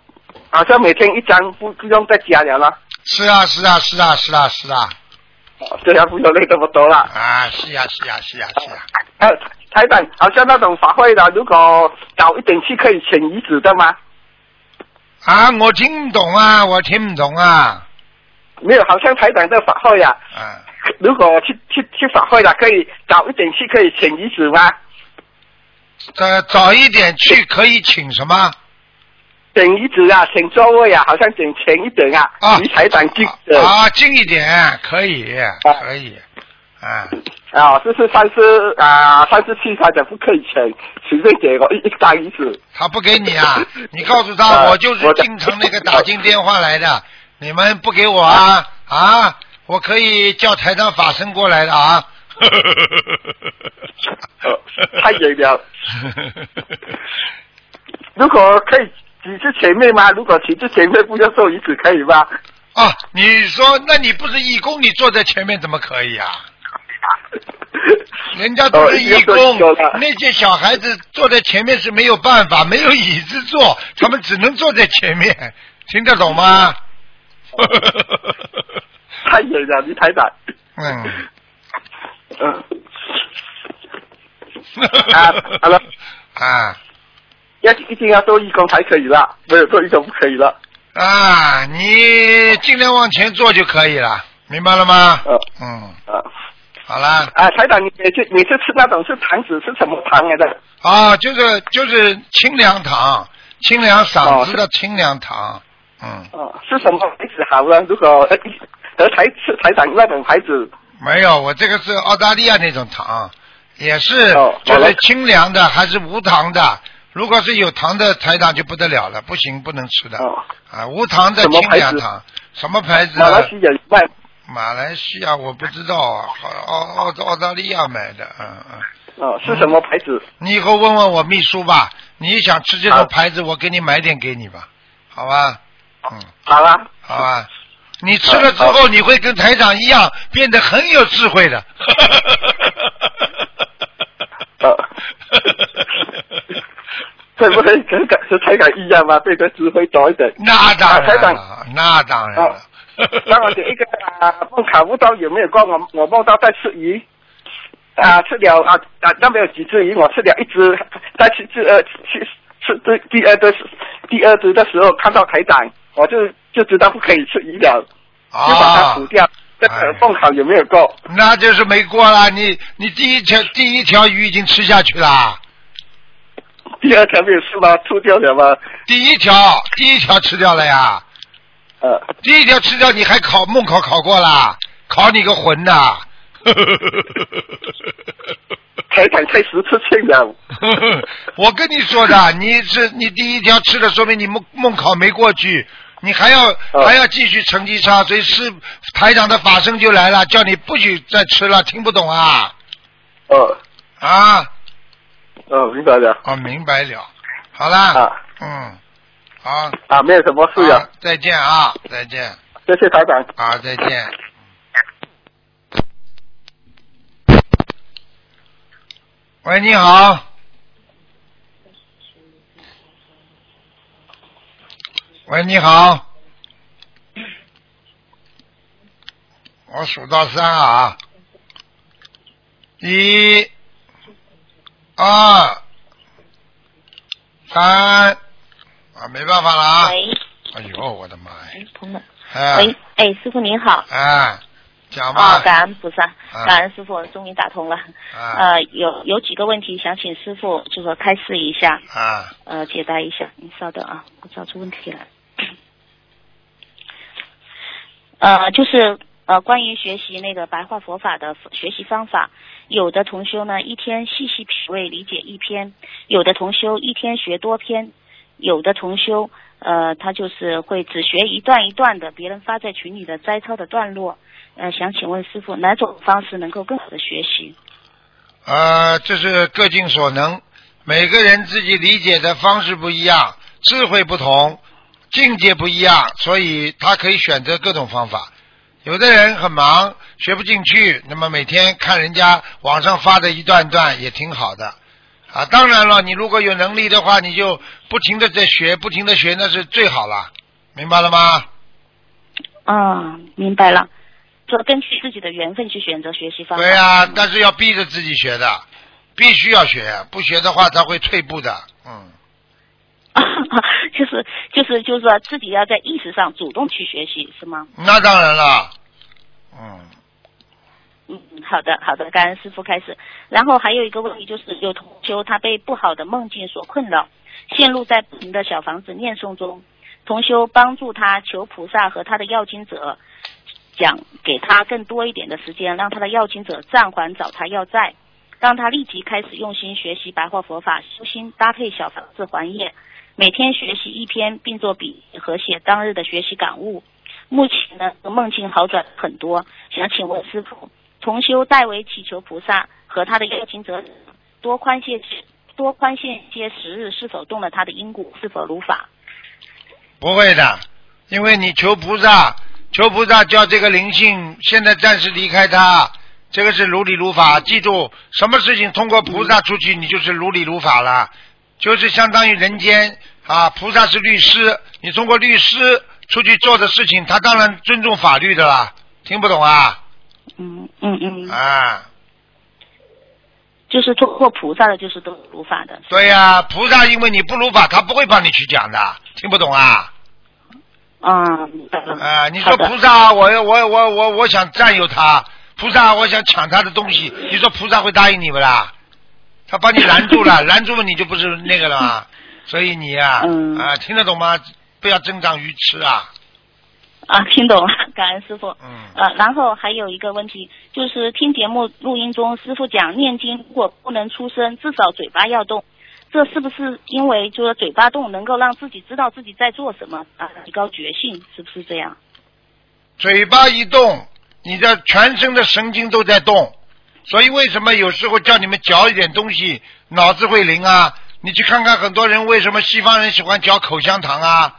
K: 好像每天一张不不用再加了啦。
B: 是啊是啊是啊是啊是啊。
K: 哦这样不用累这么多了。
B: 啊，是呀是呀是呀是呀。
K: 呃，台长，好像那种法会的，如果早一点去可以请遗址的吗？
B: 啊，我听不懂啊，我听不懂啊。
K: 没有，好像台长的法会呀、
B: 啊。
K: 如果去去去法会了，可以早一点去可以请遗址吗？
B: 呃，早一点去可以请什么？
K: 请椅子啊，请座位啊，好像请前一点啊，
B: 啊
K: 离台长近的。
B: 啊，近一点可以可以啊。
K: 啊，这是三十啊，三十七台长不可以请，随便给我一 [LAUGHS] 一张椅子。
B: 他不给你啊？[LAUGHS] 你告诉他，
K: 啊
B: 我就是经常那个打进电话来的，你们不给我啊啊！我可以叫台长法身过来的啊。[LAUGHS]
K: 太远了。如果可以挤至前面吗？如果挤至前面不要坐椅子可以吗？
B: 啊，你说，那你不是义工，你坐在前面怎么可以啊？[LAUGHS] 人家都是义工，那些小孩子坐在前面是没有办法，没有椅子坐，他们只能坐在前面，听得懂吗？[LAUGHS]
K: 太远了，你太大。
B: 嗯。
K: 嗯。[LAUGHS] 啊，好了。
B: 啊。
K: 要一定要做义工才可以了，没有做义工不可以了。
B: 啊，你尽量往前做就可以了，明白了吗？
K: 呃
B: 嗯，
K: 啊，
B: 好啦。
K: 啊，台长，你每次每次吃那种是糖纸是什么糖来的？
B: 啊，就是就是清凉糖，清凉嗓子的清凉糖。嗯，
K: 哦，是什么牌子好呢？如果呃和台是台长那种牌子，
B: 没有，我这个是澳大利亚那种糖，也是就是清凉的，还是无糖的。如果是有糖的台长就不得了了，不行，不能吃的。啊，无糖的清凉糖，什么牌子？
K: 马来西亚卖。
B: 马来西亚我不知道啊，澳澳澳澳大利亚买的，嗯嗯。
K: 哦，是什么牌子？
B: 你以后问问我秘书吧，你想吃这
K: 好
B: 种牌子，我给你买点给你吧，好吧？嗯，
K: 好啊。
B: 好吧。你吃了之后，你会跟台长一样变得很有智慧的。[LAUGHS]
K: 呃，[LAUGHS] 会不会跟跟和台长一样吗？变得智慧多一点？
B: 那当
K: 啊台长
B: 然了，那当然了。
K: 那我点一个啊，梦考不到有没有过？我我梦到在吃鱼，啊，吃了啊啊，那边有几只鱼，我吃了一只，在吃吃呃吃吃第第二的第二只的时候看到台长，我就就知道不可以吃鱼了，就把它
B: 啊
K: 煮，掉。这
B: 哎
K: 个梦考有没有过？
B: 那就是没过了。你你第一条第一条鱼已经吃下去了，
K: 第二条没有吃吗？吐掉了吗？
B: 第一条第一条吃掉了呀。
K: 呃，
B: 第一条吃掉，你还考梦考考过啦？考你个魂呐！
K: 台长太十次欠了。[LAUGHS]
B: 我跟你说的，你是你第一条吃了，说明你梦梦考没过去，你还要、
K: 哦
B: 还要继续成绩差，所以是台长的法声就来了，叫你不许再吃了，听不懂啊？
K: 哦
B: 啊？
K: 哦，明白了。
B: 哦，明白了。好啦，
K: 啊
B: 嗯，好，
K: 啊，没有什么事
B: 好
K: 了，
B: 再见啊，再见，
K: 谢谢台长。
B: 啊，再见。喂，你好。喂，你好。我数到三啊，一、二、三，啊，没办法了啊。
L: 喂，
B: 哎呦，我的妈呀！
L: 哎，通了。
B: 哎
L: 喂，哎，师傅您好。
B: 哎，讲
L: 啊，
B: 吧。
L: 感恩菩萨，
B: 啊
L: 感恩师傅，终于打通了。
B: 啊
L: 呃，有有几个问题想请师傅就说开示一下，
B: 啊，
L: 呃，解答一下。您稍等啊，我找出问题来。呃，就是呃，关于学习那个白话佛法的学习方法，有的同修呢一天细细品味理解一篇，有的同修一天学多篇，有的同修呃他就是会只学一段一段的别人发在群里的摘抄的段落。呃，想请问师傅，哪种方式能够更好的学习？
B: 呃，这是各尽所能，每个人自己理解的方式不一样，智慧不同，境界不一样，所以他可以选择各种方法。有的人很忙，学不进去，那么每天看人家网上发的一段段也挺好的啊。当然了，你如果有能力的话，你就不停的在学，不停的学，那是最好了，明白了吗？
L: 啊，明白了。就根据自己的缘分去选择学习方法。
B: 对啊、但是要逼着自己学的，必须要学，不学的话他会退步的。嗯，[LAUGHS]
L: 就是就是就是说自己要在意识上主动去学习，是吗？
B: 那当然了。嗯，
L: 嗯，好的好的，感恩师傅开始。然后还有一个问题就是，有同修他被不好的梦境所困扰，陷入在不停的小房子念诵中。同修帮助他求菩萨和他的要经者讲，给他更多一点的时间，让他的要经者暂缓找他要债，让他立即开始用心学习白话佛法，修心搭配小房子还业，每天学习一篇，并做笔和写当日的学习感悟。目前呢，梦境好转很多，想请问师傅，同修代为祈求菩萨和他的要经者多宽限多宽限些时日，是否动了他的因果，是否如法？
B: 不会的，因为你求菩萨，求菩萨叫这个灵性现在暂时离开他，这个是如理如法。记住，什么事情通过菩萨出去，你就是如理如法了，就是相当于人间啊，菩萨是律师，你通过律师出去做的事情，他当然尊重法律的啦。听不懂啊？
L: 嗯嗯嗯，
B: 啊，
L: 就是通过菩萨的，就是都如法的。
B: 对呀、菩萨因为你不如法，他不会帮你去讲的，听不懂啊？
L: 啊，明白了。
B: 啊，你说菩萨，我我我我我想占有他，菩萨我想抢他的东西，你说菩萨会答应你不啦？他把你拦住了，[LAUGHS] 拦住了你就不是那个了嘛。[LAUGHS] 所以你呀、
L: 嗯
B: 啊，听得懂吗？不要增长愚痴啊。
L: 啊，听懂了，[LAUGHS] 感恩师傅。
B: 嗯。
L: 呃，然后还有一个问题，就是听节目录音中，师傅讲念经如果不能出声，至少嘴巴要动，这是不是因为就是嘴巴动能够让自己知道自己在做什么啊，提高觉性，是不是这样？
B: 嘴巴一动，你的全身的神经都在动，所以为什么有时候叫你们嚼一点东西，脑子会灵啊？你去看看很多人为什么西方人喜欢嚼口香糖啊？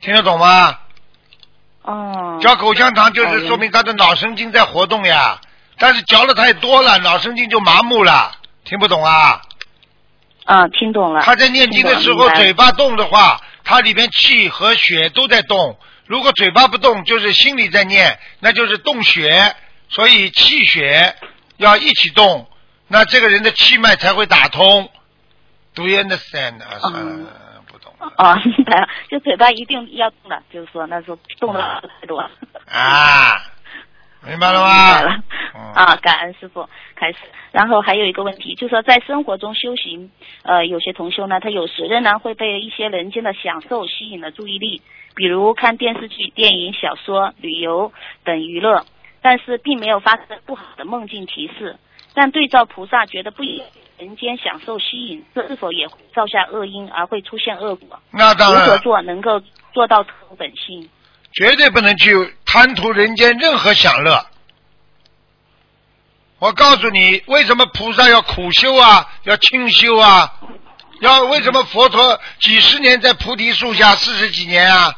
B: 听得懂吗？
L: 哦。
B: 嚼口香糖就是
L: 哦
B: 说明他的脑神经在活动呀，但是嚼的太多了，脑神经就麻木了，听不懂啊？
L: 啊，听懂了。
B: 他在念经的时候嘴巴动的话，它里边气和血都在动。如果嘴巴不动，就是心里在念，那就是动血，所以气血要一起动，那这个人的气脉才会打通。Do you understand？啊，算了，不懂
L: 哦，明白了，就嘴巴一定要动的，就是说那时候动的太多了。
B: 啊，明白了吗？
L: 明白了
B: 嗯
L: 啊，感恩师傅开始。然后还有一个问题，就是说在生活中修行，呃，有些同修呢，他有时仍然会被一些人间的享受吸引了注意力，比如看电视剧、电影、小说、旅游等娱乐，但是并没有发生不好的梦境提示。但对照菩萨觉得不以人间享受吸引，这是否也造下恶因，而会出现恶果？
B: 那当然
L: 如何做能够做到投本性？
B: 绝对不能去贪图人间任何享乐。我告诉你，为什么菩萨要苦修啊，要清修啊？要为什么佛陀几十年在菩提树下四十几年啊？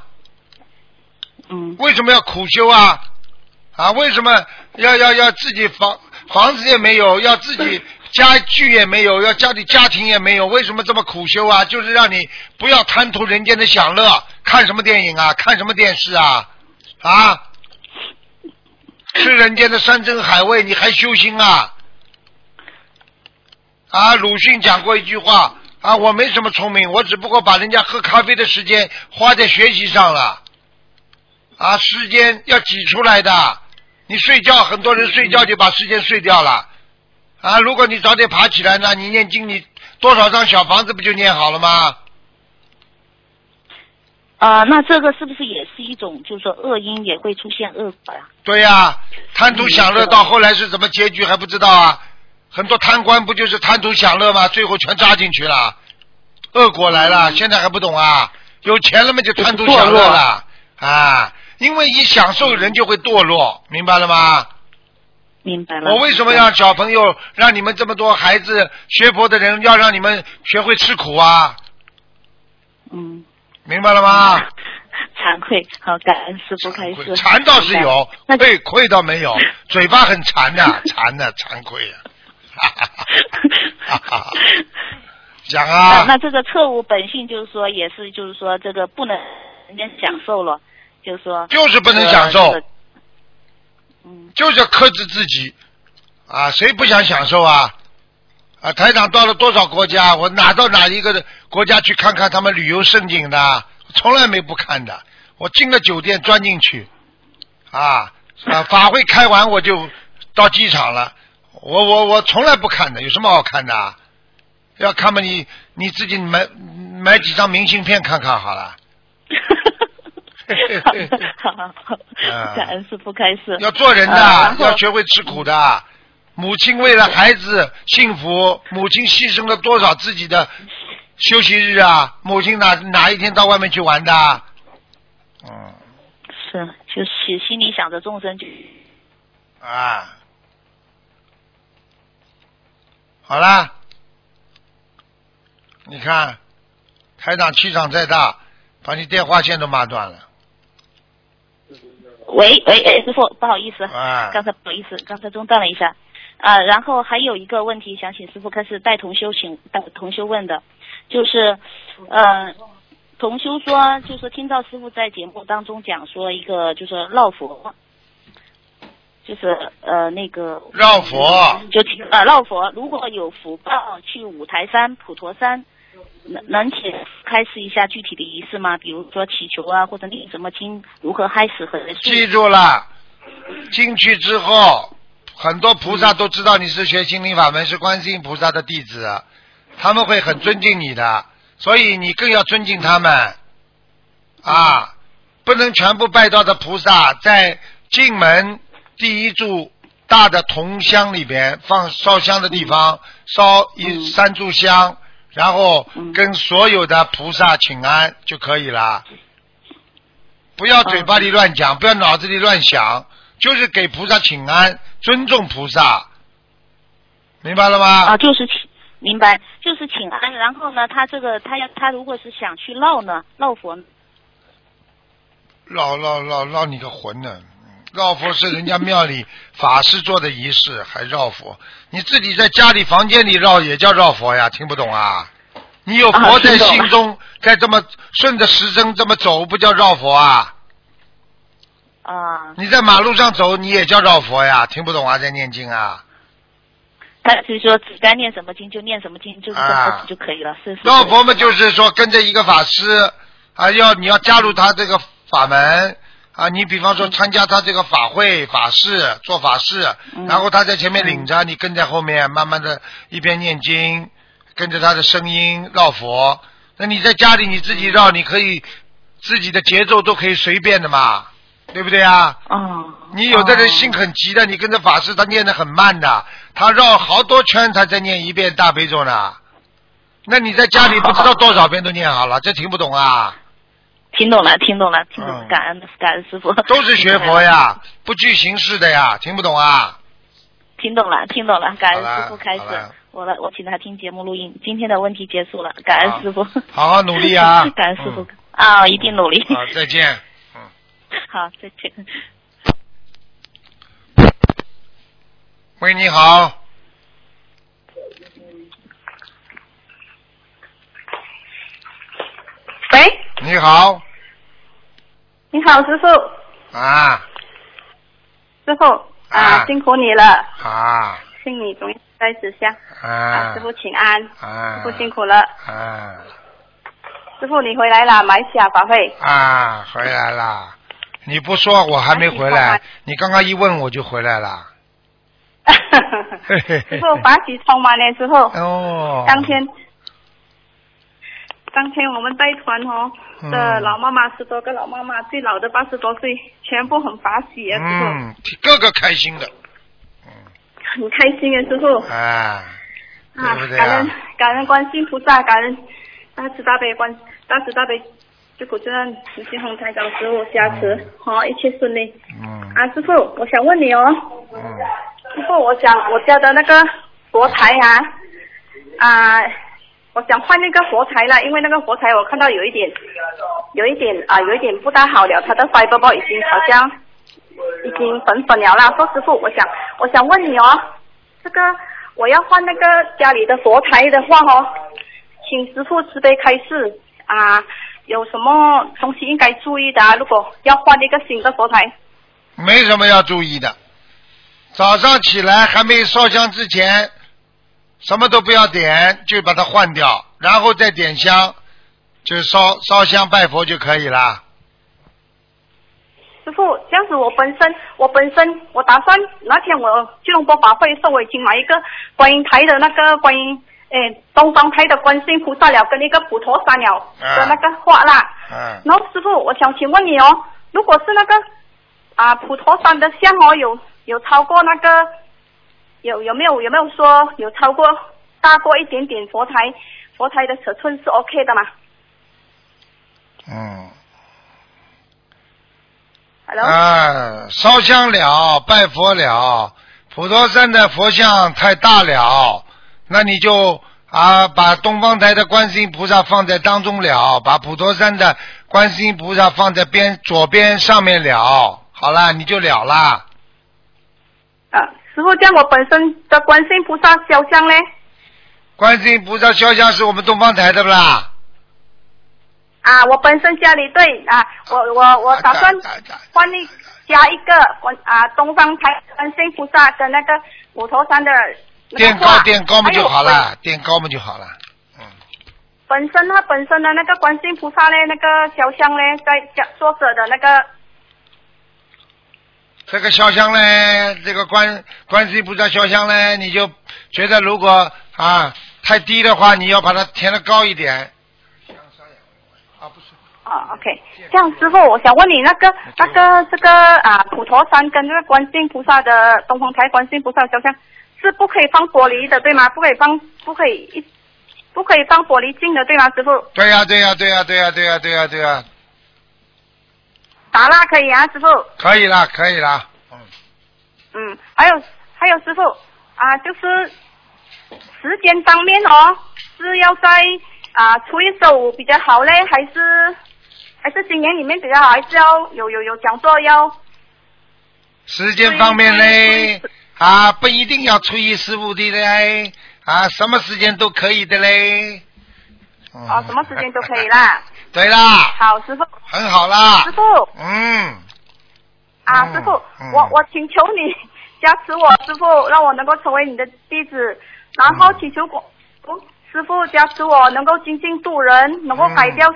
L: 嗯。
B: 为什么要苦修啊？啊，为什么要要要自己房房子也没有，要自己 [LAUGHS] 家具也没有，要家里家庭也没有，为什么这么苦修啊？就是让你不要贪图人间的享乐，看什么电影啊，看什么电视啊，啊，吃人间的山珍海味，你还修心啊？啊，鲁迅讲过一句话啊，我没什么聪明，我只不过把人家喝咖啡的时间花在学习上了。啊，时间要挤出来的。你睡觉，很多人睡觉就把时间睡掉了。啊，如果你早点爬起来呢，你念经，你多少张小房子不就念好了吗？
L: 啊、那这个是不是也是一种，就是说恶因也会出现恶果呀、
B: 对呀、贪图享乐到后来是怎么结局还不知道啊？很多贪官不就是贪图享乐吗？最后全扎进去了，恶果来了，现在还不懂啊？有钱了嘛就贪图享乐了啊！因为一享受人就会堕落，明白了吗？
L: 明白了。
B: 我为什么让小朋友，让你们这么多孩子学佛的人，要让你们学会吃苦啊？
L: 嗯，
B: 明白了吗？
L: 惭愧，好，感恩师傅开始。
B: 馋倒是有，愧愧倒没有，嘴巴很馋的，[LAUGHS] 馋的，惭愧啊！[LAUGHS] 讲
L: 那
B: 啊，
L: 那这个错误本性就是说，也是就是说这个不能人家享受了，就是说
B: 就是不能享受
L: 呃这个
B: 就是要克制自己啊！谁不想享受啊？啊，台长到了多少国家，我哪到哪一个国家去看看他们旅游胜景的，从来没不看的。我进了酒店钻进去，啊啊，法会开完我就到机场了。我我我从来不看的，有什么好看的啊？要看嘛你你自己买买几张明信片看看好了。[LAUGHS]
L: 好好好，感恩师傅开始。
B: 啊要做人的，
L: 呃
B: 要学会吃苦的。母亲为了孩子幸福，母亲牺牲了多少自己的休息日啊？母亲哪哪一天到外面去玩的？嗯
L: 是，就是心里想着众生就
B: 啊，好啦，你看台长气场再大，把你电话线都骂断了。
L: 喂喂哎，师傅，不好意思，
B: 啊。
L: 刚才不好意思，刚才中断了一下。啊，然后还有一个问题想请师傅开始带同修请带同修问的，就是，呃，同修说，就是听到师傅在节目当中讲说一个就是绕佛，就是呃那个
B: 绕佛。
L: 就听呃绕佛，如果有福报去五台山、普陀山，能能请开示一下具体的仪式吗？比如说祈求啊，或者念什么经，如何开始和？
B: 记住了，进去之后，很多菩萨都知道你是学心灵法门，是观世音菩萨的弟子，他们会很尊敬你的，所以你更要尊敬他们啊！不能全部拜到的菩萨，在进门第一柱大的铜香里边放烧香的地方烧一三炷香，然后跟所有的菩萨请安就可以了。不要嘴巴里乱讲，不要脑子里乱想，就是给菩萨请安，尊重菩萨，明白了吗？
L: 啊，就是请明白，就是请安。然后呢，他这个他要他如果是想去绕呢，绕佛
B: 绕绕绕绕你个魂呢！绕佛是人家庙里法师做的仪式，还绕佛？你自己在家里房间里绕也叫绕佛呀？听不懂啊？你有佛在心中，该这么顺着时针这么走，不叫绕佛啊？
L: 啊，
B: 你在马路上走，你也叫绕佛呀？听不懂啊？在念经啊？
L: 他就是说只该念什么经就念什么经，就是这就可以了，是是。
B: 绕佛嘛，就是说跟着一个法师啊，要你要加入他这个法门啊，你比方说参加他这个法会法事做法事，然后他在前面领着，你跟在后面，慢慢的一边念经，跟着他的声音绕佛。那你在家里你自己绕，你可以自己的节奏都可以随便的嘛，对不对啊？
L: 啊。
B: 你有的人心很急的，你跟着法师他念的很慢的，他绕好多圈他才念一遍大悲咒呢。那你在家里不知道多少遍都念好了，这听不懂啊？
L: 听懂了，听懂了，听懂感恩感恩师傅。
B: 都是学佛呀，不拘形式的呀，听不懂啊？
L: 听懂了，听懂了，感恩师傅开始
B: 好了。
L: 我来，我请他听节目录音。今天的问题结束了，感恩师傅。
B: 好好努力啊 [LAUGHS]
L: 感恩师傅啊，一定努力。
B: 好，再见。[LAUGHS]
L: 好，再见。
B: 喂，你好，
M: 喂，
B: 你好
M: 你好，师傅，
B: 啊。
M: 师傅啊，
B: 啊
M: 辛苦你了，
B: 啊。
M: 请你总在此下啊，
B: 啊
M: 师傅请安，
B: 啊。
M: 师傅辛苦了，
B: 啊。
M: 师傅你回来了，马来西亚法会，
B: 啊，回来啦！你不说我还没回来，你刚刚一问我就回来了。嘿嘿嘿
M: 师傅法喜充满了之后，
B: 哦，
M: 当天当天我们带团哦。
B: 嗯
M: 的老妈妈十多个老妈妈，最老的八十多岁，全部很法喜啊，师傅，
B: 嗯，个个开心的，
M: 很开心啊，师傅。啊，
B: 啊
M: 感恩
B: 啊？
M: 感恩观世音菩萨，感恩大慈大悲观大慈大悲救苦救难慈心红台长师傅加持，好、一切顺利。
B: 嗯。
M: 啊，师傅，我想问你哦，
B: 嗯，
M: 师傅，我想我家的那个佛台啊，啊，我想换那个佛台了，因为那个佛台我看到有一点，有一点啊，有一点不大好了，它的 fiber board 已经好像已经粉粉了啦。说师傅，我想我想问你哦，这个我要换那个家里的佛台的话哦，请师傅慈悲开示啊，有什么东西应该注意的、啊？如果要换一个新的佛台，
B: 没什么要注意的。早上起来还没烧香之前，什么都不要点，就把它换掉，然后再点香，就烧烧香拜佛就可以了。
M: 师傅，这样子我本身我本身我打算那天我去龙波法会的时候，我已经买一个观音台的那个观音诶东方台的观世音菩萨了，跟一个普陀山了的那个画啦。
B: 嗯，
M: 然后师傅，我想请问你哦，如果是那个啊普陀山的像哦，有有超过那个有有没有有没有说有超过大过一点点佛台佛台的尺寸是 OK 的吗
B: 嗯
M: ，？Hello，、
B: 啊，烧香了，拜佛了，普陀山的佛像太大了，那你就啊把东方台的观世音菩萨放在当中了，把普陀山的观世音菩萨放在边左边上面了，好了，你就了啦。
M: 啊，师傅，这样我本身的观世音菩萨肖像呢？
B: 观世音菩萨肖像是我们东方台的不啦？
M: 啊，我本身家里对啊，我我我打算换一加一个观啊东方台观世音菩萨跟那个五头山的
B: 垫高垫高嘛就好了，垫高嘛就好了。
M: 本身它本身的那个观世音菩萨呢，那个肖像呢，在家作者的那个
B: 这个肖像呢，这个观观世音菩萨肖像呢，你就觉得如果啊太低的话，你要把它填的高一点。
M: 啊不是。啊，OK，这样师傅，我想问你那个那个这个啊普陀山跟这个观世音菩萨的东方台观世音菩萨的肖像是不可以放玻璃的，对吗？不可以放，不可以一不可以放玻璃镜的，对吗，师傅？
B: 对呀、对呀、对呀、对呀、对呀、对呀、对呀、
M: 打蜡可以啊，师傅。
B: 可以啦，可以啦。
M: 嗯，嗯还有还有师傅啊，就是时间方面哦，是要在啊初一十五比较好嘞，还是还是今年里面比较好，还是要有有有讲座要
B: 时间方面嘞，啊，不一定要初一十五的嘞，啊，什么时间都可以的嘞。
M: 啊什么时间都可以啦。
B: 对啦，
M: 好，师傅。
B: 很好啦
M: 师。傅
B: 嗯，
M: 啊，
B: 嗯
M: 师傅，
B: 嗯
M: 我我请求你 [LAUGHS] 加持我，师傅让我能够成为你的弟子，然后祈求我。师傅加持我能够精进度人，能够改掉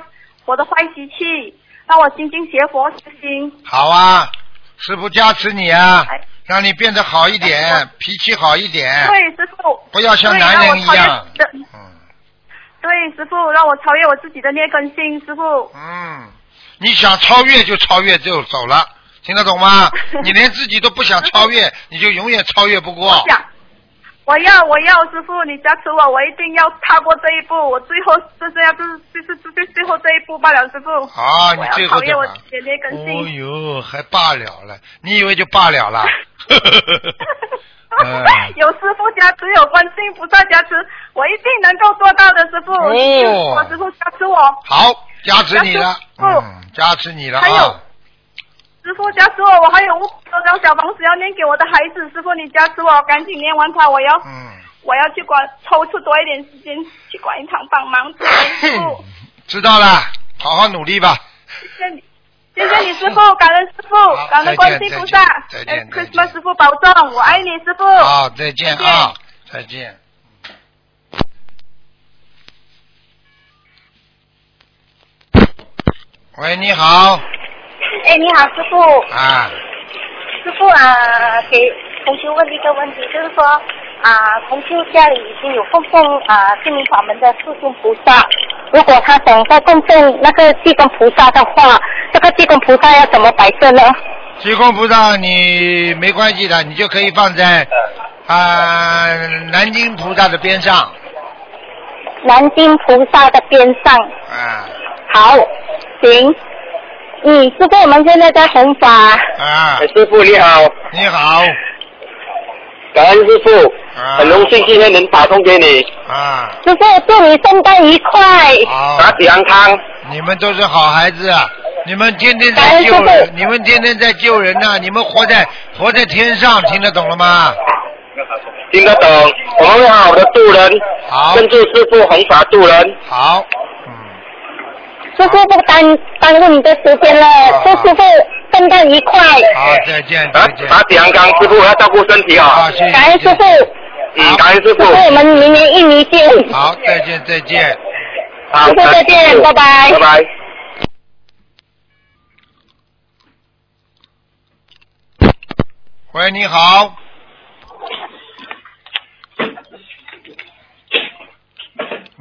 M: 我的坏习气，让我精进学佛修心。
B: 好啊，师傅加持你啊，
M: 哎
B: 让你变得好一点，脾气好一点，
M: 对，师傅。
B: 不要像男人一样。
M: 对，师傅让我超越我自己的劣根性，师傅。
B: 嗯，你想超越就超越就走了，听得懂吗？[LAUGHS] 你连自己都不想超越，你就永远超越不过。
M: 我想，我要，我要，师傅，你加持我，我一定要踏过这一步。我最后就这样，就是就是就是最后这一步罢了，师傅。
B: 啊，你
M: 我
B: 最后怎么
M: 超越我？自己的劣根
B: 哦
M: 性。
B: 呦，还罢了了，你以为就罢了了？[LAUGHS] 嗯 [LAUGHS]
M: 有师傅加持，有观世音菩萨加持，我一定能够做到的，师傅。
B: 哦
M: 我师傅加持我。
B: 好，加持你了，嗯，加持你了
M: 还有
B: 啊！
M: 师傅加持我，我还有五百多张小房子要念给我的孩子，师傅你加持我，赶紧念完它，我要，
B: 嗯
M: 我要去管抽出多一点时间去管一堂帮忙，[LAUGHS] 师傅，
B: 知道了，好好努力吧。
M: 谢谢你。谢谢你师傅，[LAUGHS] 感恩师傅，感恩观世菩萨
B: 再见再见
M: ，Christmas 师傅保重，我爱你师傅。
B: 好，再见啊，再见。喂，你好，
N: 哎，你好，师傅。
B: 啊，
N: 师傅啊，给同学问一个问题，就是说啊，同修家里已经有供奉啊心灵法门的四尊菩萨，如果他想再供奉那个济公菩萨的话，这个济公菩萨要怎么摆设呢？
B: 济公菩萨你没关系的，你就可以放在啊、南京菩萨的边上
N: 南京菩萨的边上。
B: 啊
N: 好，行。嗯，师傅，我们现在在弘法。
B: 啊。
K: 师傅你好。
B: 你好。
K: 感恩师傅，很荣幸今天能打通给你。
B: 啊。
N: 师傅，祝你圣诞愉快。
B: 好。
K: 身体安康。
B: 你们都是好孩子，啊！你们天天在救人，你们天天在救人呐、你们活在活在天上，听得懂了吗？
K: 听得懂，我们会好好的度人，
B: 好，
K: 跟住师傅弘法度人。
B: 好，
N: 师傅不耽耽误你的时间了，祝师傅圣诞愉快。
B: 好，再见，再见。
K: 身体安康，师傅要照顾身体哦。
B: 好，谢谢。
N: 感恩师傅。
K: 嗯，感恩师傅。
N: 师傅，我们明年印尼见。
B: 好，再见，再见。
K: 好，
N: 师傅再见，拜拜。
K: 拜拜。
B: 喂，你好。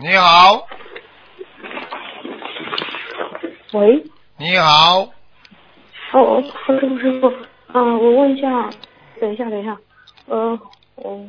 B: 你好，
O: 喂，
B: 你好，
O: 哦，师傅师傅，嗯、我问一下，等一下等一下，呃，我，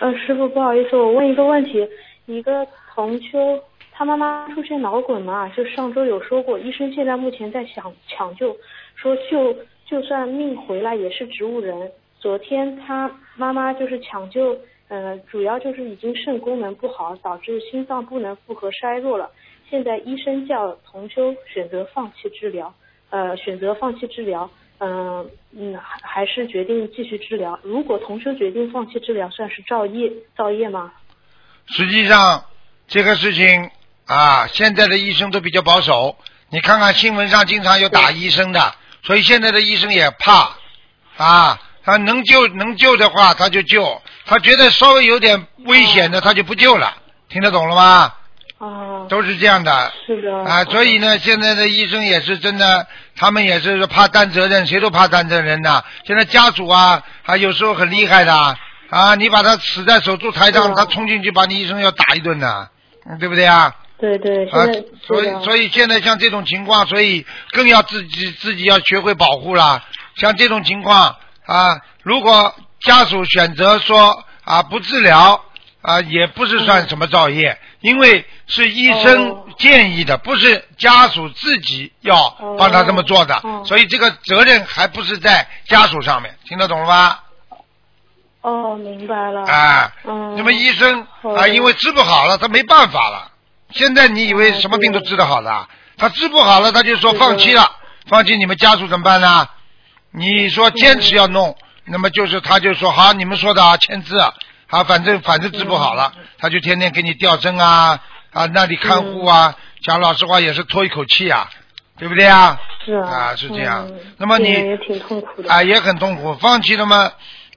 O: 呃，师傅不好意思，我问一个问题，一个同修，他妈妈出现脑梗嘛，就上周有说过，医生现在目前在想抢救，说就就算命回来也是植物人。昨天他妈妈就是抢救，呃，主要就是已经肾功能不好，导致心脏不能负荷衰弱了。现在医生叫同修选择放弃治疗，呃，选择放弃治疗，嗯、嗯，还还是决定继续治疗。如果同修决定放弃治疗，算是造业造业吗？
B: 实际上这个事情啊，现在的医生都比较保守。你看看新闻上经常有打医生的，所以现在的医生也怕啊。他能救能救的话，他就救；他觉得稍微有点危险的，他就不救了。听得懂了吗？
O: 啊，
B: 都是这样的。
O: 是的。
B: 啊，所以呢，现在的医生也是真的，他们也是怕担责任，谁都怕担责任的。现在家属啊，啊，有时候很厉害的啊，你把他死在手术台上，他冲进去把你医生要打一顿的，嗯对不对啊？
O: 对对，
B: 啊、，所以所以现在像这种情况，所以更要自己自己要学会保护了。像这种情况啊，如果家属选择说啊不治疗啊，也不是算什么造业，因为是医生建议的，不是家属自己要帮他这么做的，所以这个责任还不是在家属上面，听得懂了吧？
O: 哦，明白了。
B: 啊，
O: 嗯。
B: 那么医生
O: 好
B: 啊，因为治不好了，他没办法了。现在你以为什么病都治得好的啊？他治不好了，他就说放弃了，放弃你们家属怎么办呢？你说坚持要弄，那么就是他就说好，你们说的啊，签字啊，好，反正反正治不好了，他就天天给你吊针啊啊，那里看护啊，讲老实话也是拖一口气啊，对不对啊？
O: 是啊。
B: 啊，是这样。
O: 嗯
B: 那么你
O: 病人也挺痛苦的。
B: 啊，也很痛苦，放弃了吗？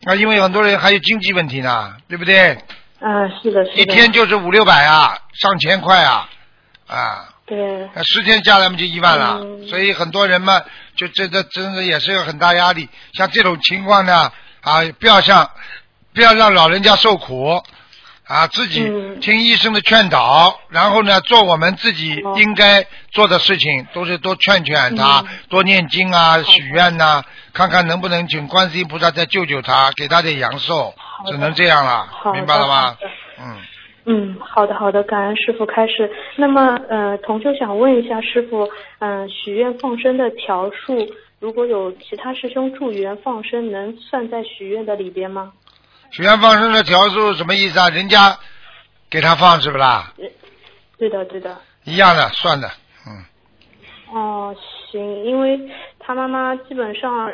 B: 啊，因为很多人还有经济问题呢，对不对？
O: 啊，是的，是的。
B: 一天就是五六百啊，上千块啊，啊，
O: 对。
B: 那十天下来嘛就一万了，
O: 嗯
B: 所以很多人嘛，就这这真的也是有很大压力。像这种情况呢，啊，不要像不要让老人家受苦啊，自己
O: 嗯
B: 听医生的劝导，然后呢，做我们自己
O: 哦
B: 应该做的事情，都是多劝劝他，
O: 嗯
B: 多念经啊，许愿呐、看看能不能请观世音菩萨再救救他，给他点阳寿，只能这样了，明白了吗？嗯。
O: 嗯，好的好的，感恩师傅开始。那么呃，同修想问一下师傅，嗯、许愿放生的条数，如果有其他师兄助缘放生，能算在许愿的里边吗？
B: 许愿放生的条数什么意思啊？人家给他放是不啦？
O: 对的对的。
B: 一样的，算的。
O: 嗯哦，行，因为他妈妈基本上呃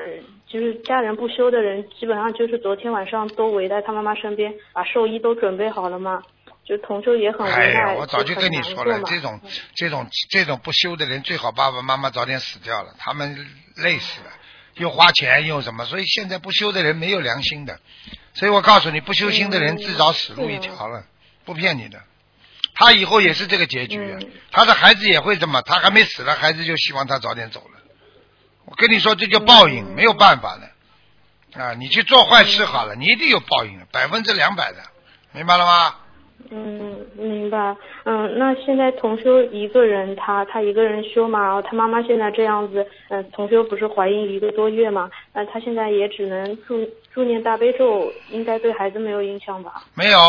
O: 就是家人不修的人，基本上就是昨天晚上都围在他妈妈身边，把寿衣都准备好了嘛。就同修也很无
B: 哎呀，
O: 奈，
B: 我早就跟你说了，这种这种这种不修的人，最好爸爸妈妈早点死掉了，他们累死了，又花钱又什么，所以现在不修的人没有良心的。所以我告诉你，不修心的人自找死路一条了，不骗你的。他以后也是这个结局，啊他的孩子也会这么，他还没死了，孩子就希望他早点走了。我跟你说，这叫报应，没有办法的。啊，你去做坏事好了，你一定有报应的，百分之两百的，明白了吗？
O: 嗯，明白。嗯，那现在同修一个人，他他一个人修嘛，然后他妈妈现在这样子，嗯、同修不是怀孕一个多月嘛，那他现在也只能助助念大悲咒，应该对孩子没有影响吧？
B: 没有，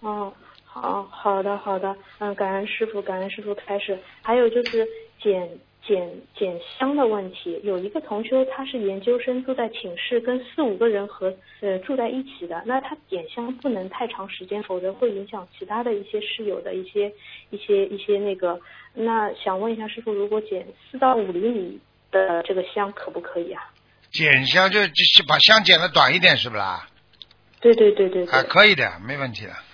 O: 哦，好好的好的，嗯，感恩师傅，感恩师傅开始。还有就是捡捡捡香的问题，有一个同修他是研究生，住在寝室，跟四五个人合呃住在一起的，那他点香不能太长时间，否则会影响其他的一些室友的一些一些一些那个。那想问一下师傅，如果捡四到五厘米的这个香可不可以啊？
B: 剪香就就是把香剪的短一点，是不啦？
O: 对对对对对。
B: 啊，可以的，没问题的，嗯。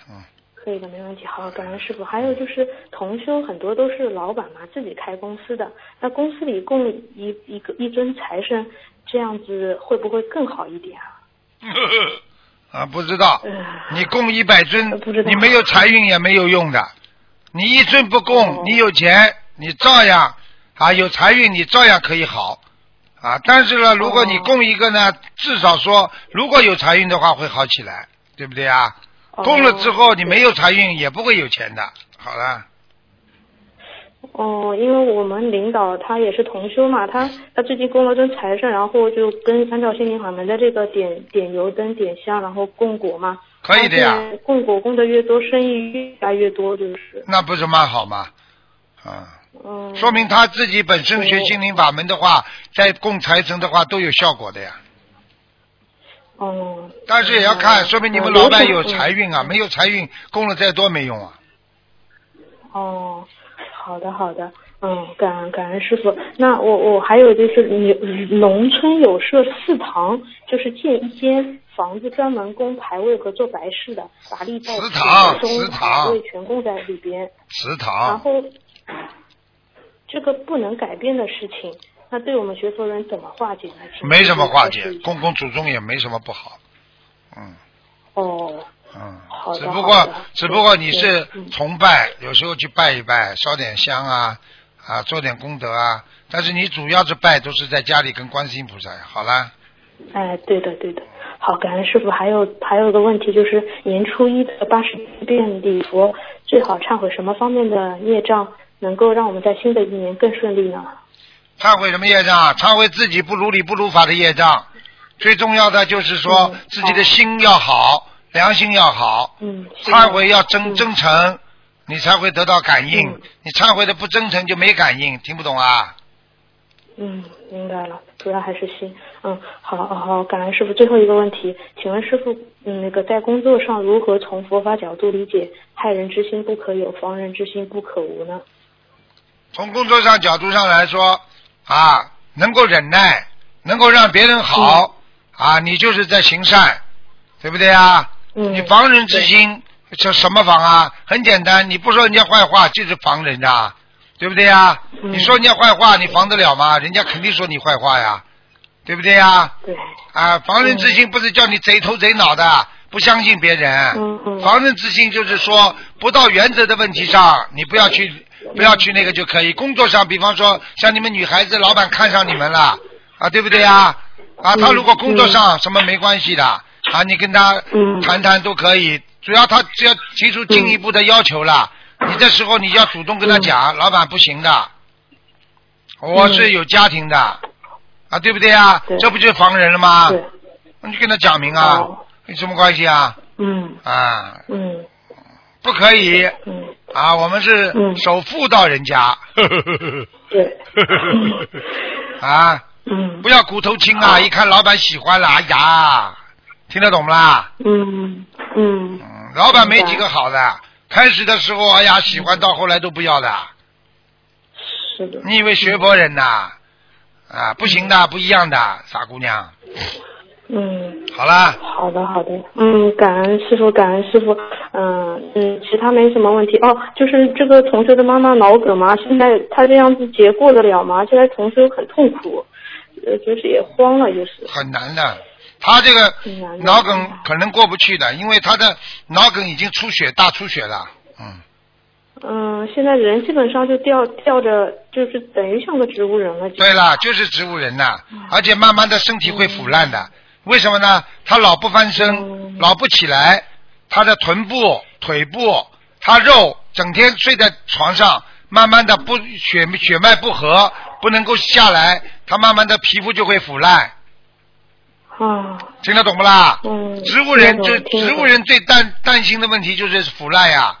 O: 可以的，没问题。好，感恩师傅。还有就是同修很多都是老板嘛，自己开公司的，那公司里供一一个一尊财神，这样子会不会更好一点啊？[LAUGHS]
B: 啊，不知道，
O: 嗯
B: 你供一百尊，你没有财运也没有用的。你一尊不
O: 哦
B: 供，你有钱，你照样啊有财运，你照样可以好啊。但是呢，如果你供一个呢，至少说如果有财运的话会好起来，对不对啊？供了之后你没有财运也不会有钱的。好了，
O: 哦，因为我们领导他也是同修嘛，他他最近供了尊财神，然后就跟按照心灵法门的这个点点油灯、点香，然后供果嘛。
B: 可以的呀
O: 供果供的越多，生意越来越多，就是。
B: 那不是蛮好吗？啊，
O: 嗯。
B: 说明他自己本身学心灵法门的话，在供财神的话都有效果的呀。
O: 哦。
B: 但是也要看，说明你们老板有财运啊，
O: 嗯
B: 没有财运供了再多没用啊。
O: 哦，好的好的，嗯，感恩感恩师傅。那我我还有就是，你农村有设祠堂，就是建一间房子专门供牌位和做白事的，把历代
B: 祠堂
O: 宗
B: 祠堂
O: 牌位全供在里边。
B: 祠堂然，
O: 后这个不能改变的事情，那对我们学佛人怎么化解呢？
B: 没什么化解
O: 师傅，
B: 供供祖宗也没什么不好。嗯
O: 哦，
B: 嗯，
O: 好的
B: 只不过只不过你是
O: 嗯
B: 崇拜，有时候去拜一拜，烧点香啊啊，做点功德啊。但是你主要是拜都是在家里跟观世音菩萨。好啦，
O: 哎，对的对的。好，感恩师傅。还有还有个问题就是，年初一的八十遍礼佛，最好忏悔什么方面的业障，能够让我们在新的一年更顺利呢？
B: 忏悔什么业障？忏悔自己不如理不如法的业障。最重要的就是说自己的心要好，良心要好。
O: 嗯。
B: 忏悔要真真诚，你才会得到感应。你忏悔的不真诚就没感应，听不懂啊？
O: 嗯，明白了，主要还是心。嗯，好，好，好，感恩师傅。最后一个问题，请问师傅，嗯，那个在工作上如何从佛法角度理解“害人之心不可有，防人之心不可无”呢？
B: 从工作上角度上来说，啊，能够忍耐，能够让别人好，啊，你就是在行善，对不对啊？
O: 嗯。
B: 你防人之心，这什么防啊？很简单，你不说人家坏话，就是防人家，对不对呀？
O: 嗯
B: 你说人家坏话，你防得了吗？人家肯定说你坏话呀，对不对呀？
O: 对。
B: 啊，防人之心不是叫你贼头贼脑的，不相信别人。
O: 嗯嗯。
B: 防人之心就是说，不到原则的问题上，你不要去，不要去那个就可以。工作上，比方说像你们女孩子，老板看上你们了，啊，对不对啊？啊，他如果工作上什么没关系的，啊，你跟他谈谈都可以。主要他只要提出进一步的要求了，你这时候你要主动跟他讲，老板不行的，我是有家庭的，啊，对不对啊？这不就是防人了吗？你跟他讲明啊，有什么关系啊？
O: 嗯
B: 啊，
O: 嗯
B: 不可以。
O: 嗯。
B: 啊，我们是守妇道人家。
O: 对。[LAUGHS]
B: 啊。
O: 嗯。
B: 不要骨头轻啊！一看老板喜欢了，哎呀，听得懂不啦？
O: 嗯嗯。
B: 老板没几个好的，开始的时候哎呀喜欢，到后来都不要的。
O: 是的。
B: 你以为学佛人呐？啊，不行的，不一样的，傻姑娘。
O: 嗯。
B: 好啦。
O: 好的，好的。嗯，感恩师傅，感恩师傅。嗯嗯，其他没什么问题。哦，就是这个同学的妈妈脑梗嘛，现在她这样子结过得了吗？现在同学很痛苦，呃，就是也慌了，就是。
B: 很难的。他这个脑梗可能过不去的，因为他的脑梗已经出血，大出血了。
O: 嗯，嗯现在人基本上就吊吊着，就是等于像个植物人了。
B: 对啦，就是植物人呐，
O: 嗯
B: 而且慢慢的身体会腐烂的。为什么呢？他老不翻身，老不起来，他的臀部、腿部，他肉整天睡在床上，慢慢的不血血脉不和，不能够下来，他慢慢的皮肤就会腐烂。
O: 哦，
B: 听得懂不啦？
O: 嗯，
B: 植物人最
O: 听得懂听得懂
B: 植物人最担担心的问题就是腐烂呀。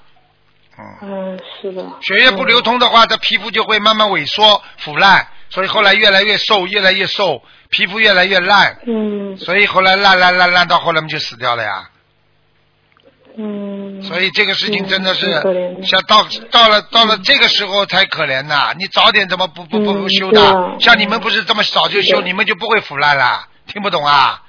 O: 嗯，是的。
B: 血液不流通的话，他皮肤就会慢慢萎缩、腐烂，所以后来越来越瘦，越来越瘦，皮肤越来越烂，
O: 嗯
B: 所以后来烂烂烂烂到后来我们就死掉了呀。
O: 嗯。
B: 所以这个事情真的是像到到了到了这个时候才可怜呐！你早点怎么不不不不修的？像你们不是这么早就修，你们就不会腐烂了。听不懂啊？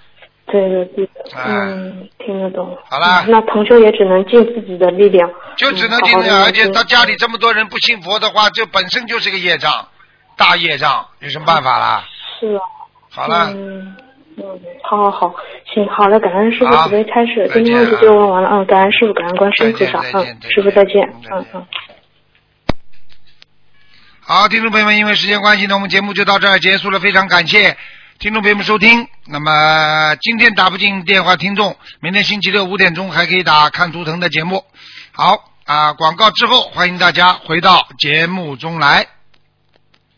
O: 对的对的，
B: 啊
O: 嗯，听得懂。
B: 好啦
O: 嗯那同修也只能尽自己的力量，
B: 就只能
O: 嗯
B: 听着，
O: 好好地
B: 而且
O: 念
B: 他家里这么多人不信佛的话，这本身就是个业障，大业障，有什么办法啦？
O: 是啊。
B: 好了，
O: 嗯嗯，好好好，行，好的，感恩师傅
B: 好
O: 慈悲开
B: 始，
O: 今天问题就问完了，嗯，感恩师傅，感恩观世音菩萨，
B: 再见再见
O: 嗯，师傅再见，嗯嗯。
B: 好，听众朋友们，因为时间关系呢，我们节目就到这儿结束了，非常感谢听众朋友们收听。那么今天打不进电话，听众明天星期六五点钟还可以打看图腾的节目。好啊，广告之后，欢迎大家回到节目中来。